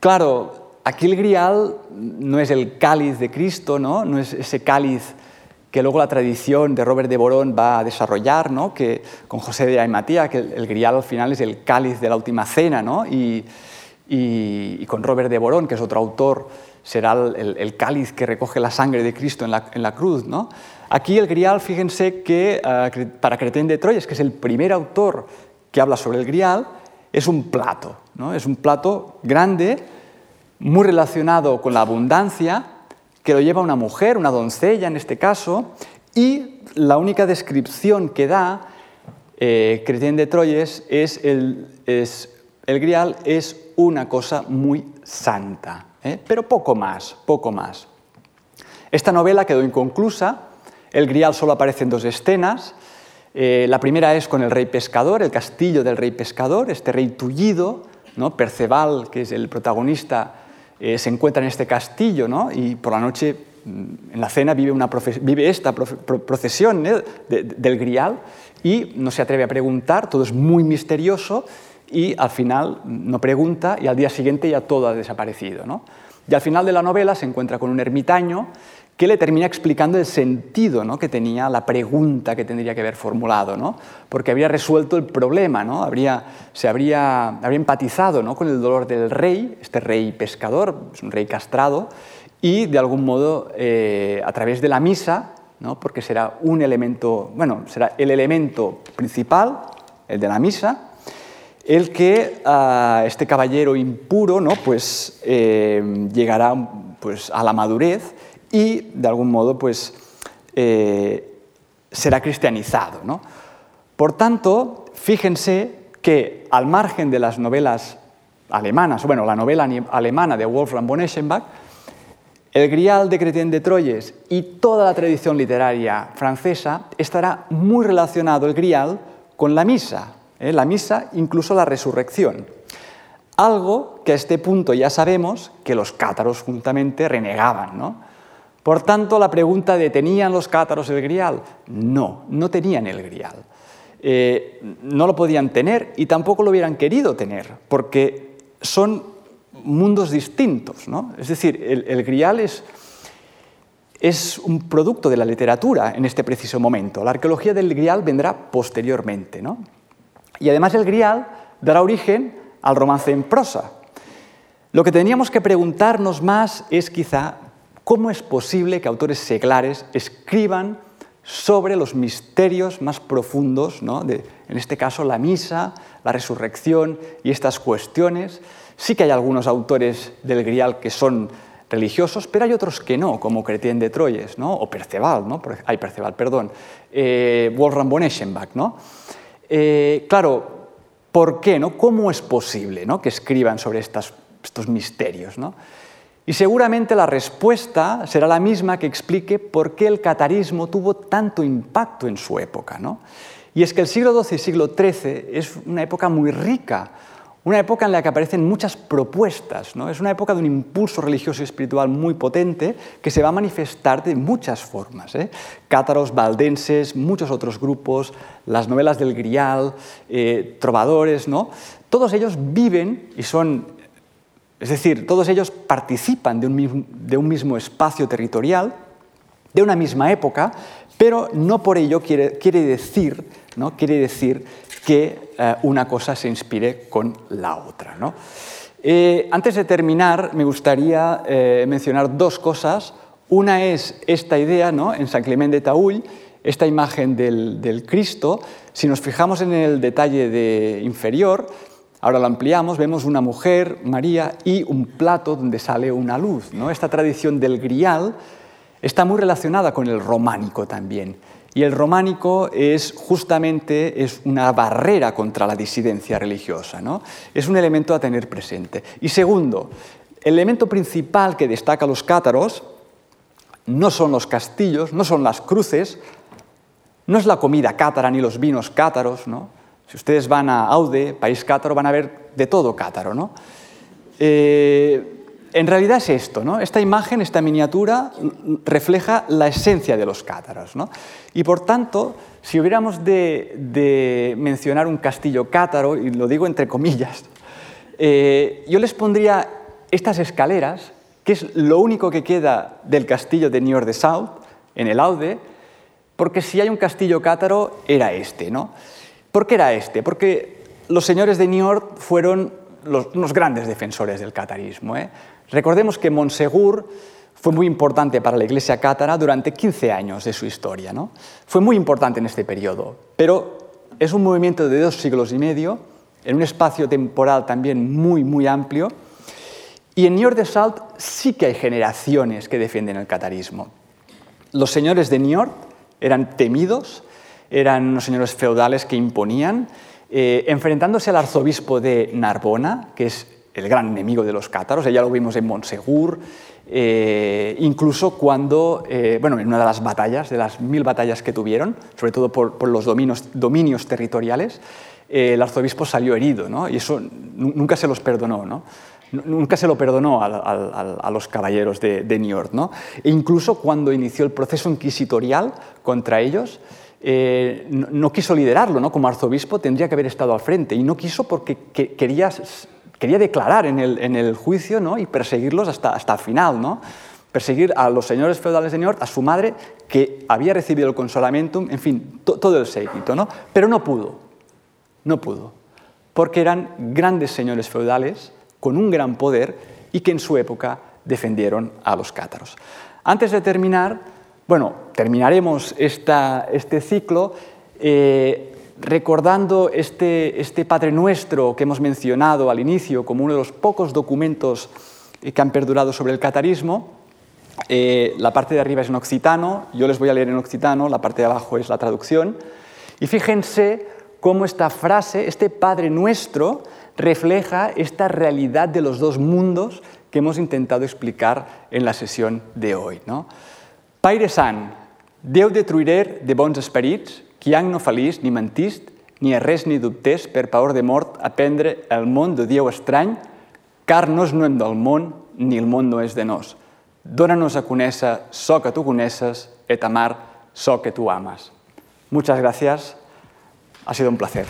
claro, aquí el grial no es el cáliz de Cristo, ¿no? no es ese cáliz que luego la tradición de Robert de Borón va a desarrollar, ¿no? que con José de Aimatía, que el, grial al final es el cáliz de la última cena, ¿no? y, con Robert de Borón, que es otro autor, será el, cáliz que recoge la sangre de Cristo en la, cruz. ¿no? Aquí el grial, fíjense que uh, para Cretén de Troyes, que es el primer autor que habla sobre el grial, es un plato, ¿no? es un plato grande, muy relacionado con la abundancia, que lo lleva una mujer, una doncella en este caso, y la única descripción que da eh, de Troyes es el, es el grial es una cosa muy santa, ¿eh? pero poco más, poco más. Esta novela quedó inconclusa, el grial solo aparece en dos escenas, eh, la primera es con el rey pescador, el castillo del rey pescador, este rey tullido, ¿no? Perceval, que es el protagonista, eh, se encuentra en este castillo ¿no? y por la noche mm, en la cena vive, una vive esta procesión del grial y no se atreve a preguntar, todo es muy misterioso y al final no pregunta y al día siguiente ya todo ha desaparecido. ¿no? Y al final de la novela se encuentra con un ermitaño que le termina explicando el sentido ¿no? que tenía la pregunta que tendría que haber formulado, ¿no? porque habría resuelto el problema, ¿no? habría, se habría, habría empatizado ¿no? con el dolor del rey, este rey pescador, es un rey castrado, y de algún modo eh, a través de la misa, ¿no? porque será un elemento, bueno, será el elemento principal, el de la misa, el que a este caballero impuro ¿no? pues, eh, llegará pues, a la madurez y de algún modo pues, eh, será cristianizado. ¿no? Por tanto, fíjense que al margen de las novelas alemanas, bueno, la novela alemana de Wolfram von Eschenbach, el Grial de Chrétien de Troyes y toda la tradición literaria francesa estará muy relacionado el Grial con la misa, ¿eh? la misa, incluso la resurrección. Algo que a este punto ya sabemos que los cátaros juntamente renegaban. ¿no? Por tanto, la pregunta de ¿tenían los cátaros el grial? No, no tenían el grial. Eh, no lo podían tener y tampoco lo hubieran querido tener, porque son mundos distintos. ¿no? Es decir, el, grial es, es un producto de la literatura en este preciso momento. La arqueología del grial vendrá posteriormente. ¿no? Y además el grial dará origen al romance en prosa. Lo que teníamos que preguntarnos más es quizá cómo es posible que autores seglares escriban sobre los misterios más profundos, de, en este caso la misa, la resurrección y estas cuestiones. Sí que hay algunos autores del Grial que son religiosos, pero hay otros que no, como Cretien de Troyes, ¿no? o Perceval, ¿no? Hay Perceval, perdón, eh, Wolfram von Eschenbach. ¿no? Eh, claro, ¿por qué? No? ¿Cómo es posible ¿no? que escriban sobre estos misterios? ¿no? Y seguramente la respuesta será la misma que explique por qué el catarismo tuvo tanto impacto en su época. ¿no? Y es que el siglo XII y siglo XIII es una época muy rica una época en la que aparecen muchas propuestas, ¿no? es una época de un impulso religioso y espiritual muy potente que se va a manifestar de muchas formas. ¿eh? Cátaros, valdenses, muchos otros grupos, las novelas del Grial, eh, trovadores, ¿no? todos ellos viven y son, es decir, todos ellos participan de un de un mismo espacio territorial, de una misma época, pero no por ello quiere, quiere decir, ¿no? quiere decir que eh, una cosa se inspire con la otra. Eh, antes de terminar, me gustaría eh, mencionar dos cosas. Una es esta idea ¿no? en San Clemente de Taúl, esta imagen del, Cristo. Si nos fijamos en el detalle de inferior, ahora lo ampliamos, vemos una mujer, María, y un plato donde sale una luz. ¿no? Esta tradición del grial está muy relacionada con el románico también. Y el románico es justamente es una barrera contra la disidencia religiosa, ¿no? es un elemento a tener presente. Y segundo, el elemento principal que destaca los cátaros no son los castillos, no son las cruces, no es la comida cátara ni los vinos cátaros. ¿no? Si ustedes van a Aude, país cátaro, van a ver de todo cátaro. ¿no? Eh, en realidad es esto, ¿no? Esta imagen, esta miniatura, refleja la esencia de los cátaros. ¿no? Y por tanto, si hubiéramos de, mencionar un castillo cátaro, y lo digo entre comillas, eh, yo les pondría estas escaleras, que es lo único que queda del castillo de Niort de South, en el Aude, porque si hay un castillo cátaro, era este. ¿no? ¿Por qué era este? Porque los señores de Niort fueron unos grandes defensores del catarismo. ¿eh? Recordemos que Monsegur fue muy importante para la iglesia cátara durante 15 años de su historia. Fue muy importante en este periodo, pero es un movimiento de dos siglos y medio, en un espacio temporal también muy, muy amplio, y en Niort de Salt sí que hay generaciones que defienden el catarismo. Los señores de Niort eran temidos, eran unos señores feudales que imponían, eh, enfrentándose al arzobispo de Narbona, que es el gran enemigo de los cátaros, ya lo vimos en Montsegur, eh, incluso cuando, eh, bueno, en una de las batallas, de las mil batallas que tuvieron, sobre todo por, los dominios, territoriales, el arzobispo salió herido, ¿no? y eso nunca se los perdonó. ¿no? Nunca se lo perdonó a, los caballeros de, de Niort. ¿no? E incluso cuando inició el proceso inquisitorial contra ellos, eh, no, quiso liderarlo, ¿no? como arzobispo tendría que haber estado al frente y no quiso porque quería, quería, declarar en el, en el juicio ¿no? y perseguirlos hasta, hasta el final. ¿no? Perseguir a los señores feudales de Niort, a su madre, que había recibido el consolamentum, en fin, todo el séquito. ¿no? Pero no pudo, no pudo, porque eran grandes señores feudales con un gran poder y que en su época defendieron a los cátaros. Antes de terminar, bueno, terminaremos este ciclo eh, recordando este, este, Padre Nuestro que hemos mencionado al inicio como uno de los pocos documentos eh, que han perdurado sobre el catarismo. Eh, la parte de arriba es en occitano, yo les voy a leer en occitano, la parte de abajo es la traducción. Y fíjense cómo esta frase, este Padre Nuestro, refleja esta realidad de los dos mundos que hemos intentado explicar en la sesión de hoy. ¿no? Paire Sant, Déu detruirer de bons esperits, qui han no feliç ni mentist, ni a res ni dubtés per paor de mort aprendre el món de Déu estrany, car no és noem del món, ni el món no és de nos. Dóna-nos a conèixer so que tu coneixes, et amar so que tu amas. Muchas gracias. Ha sido un placer.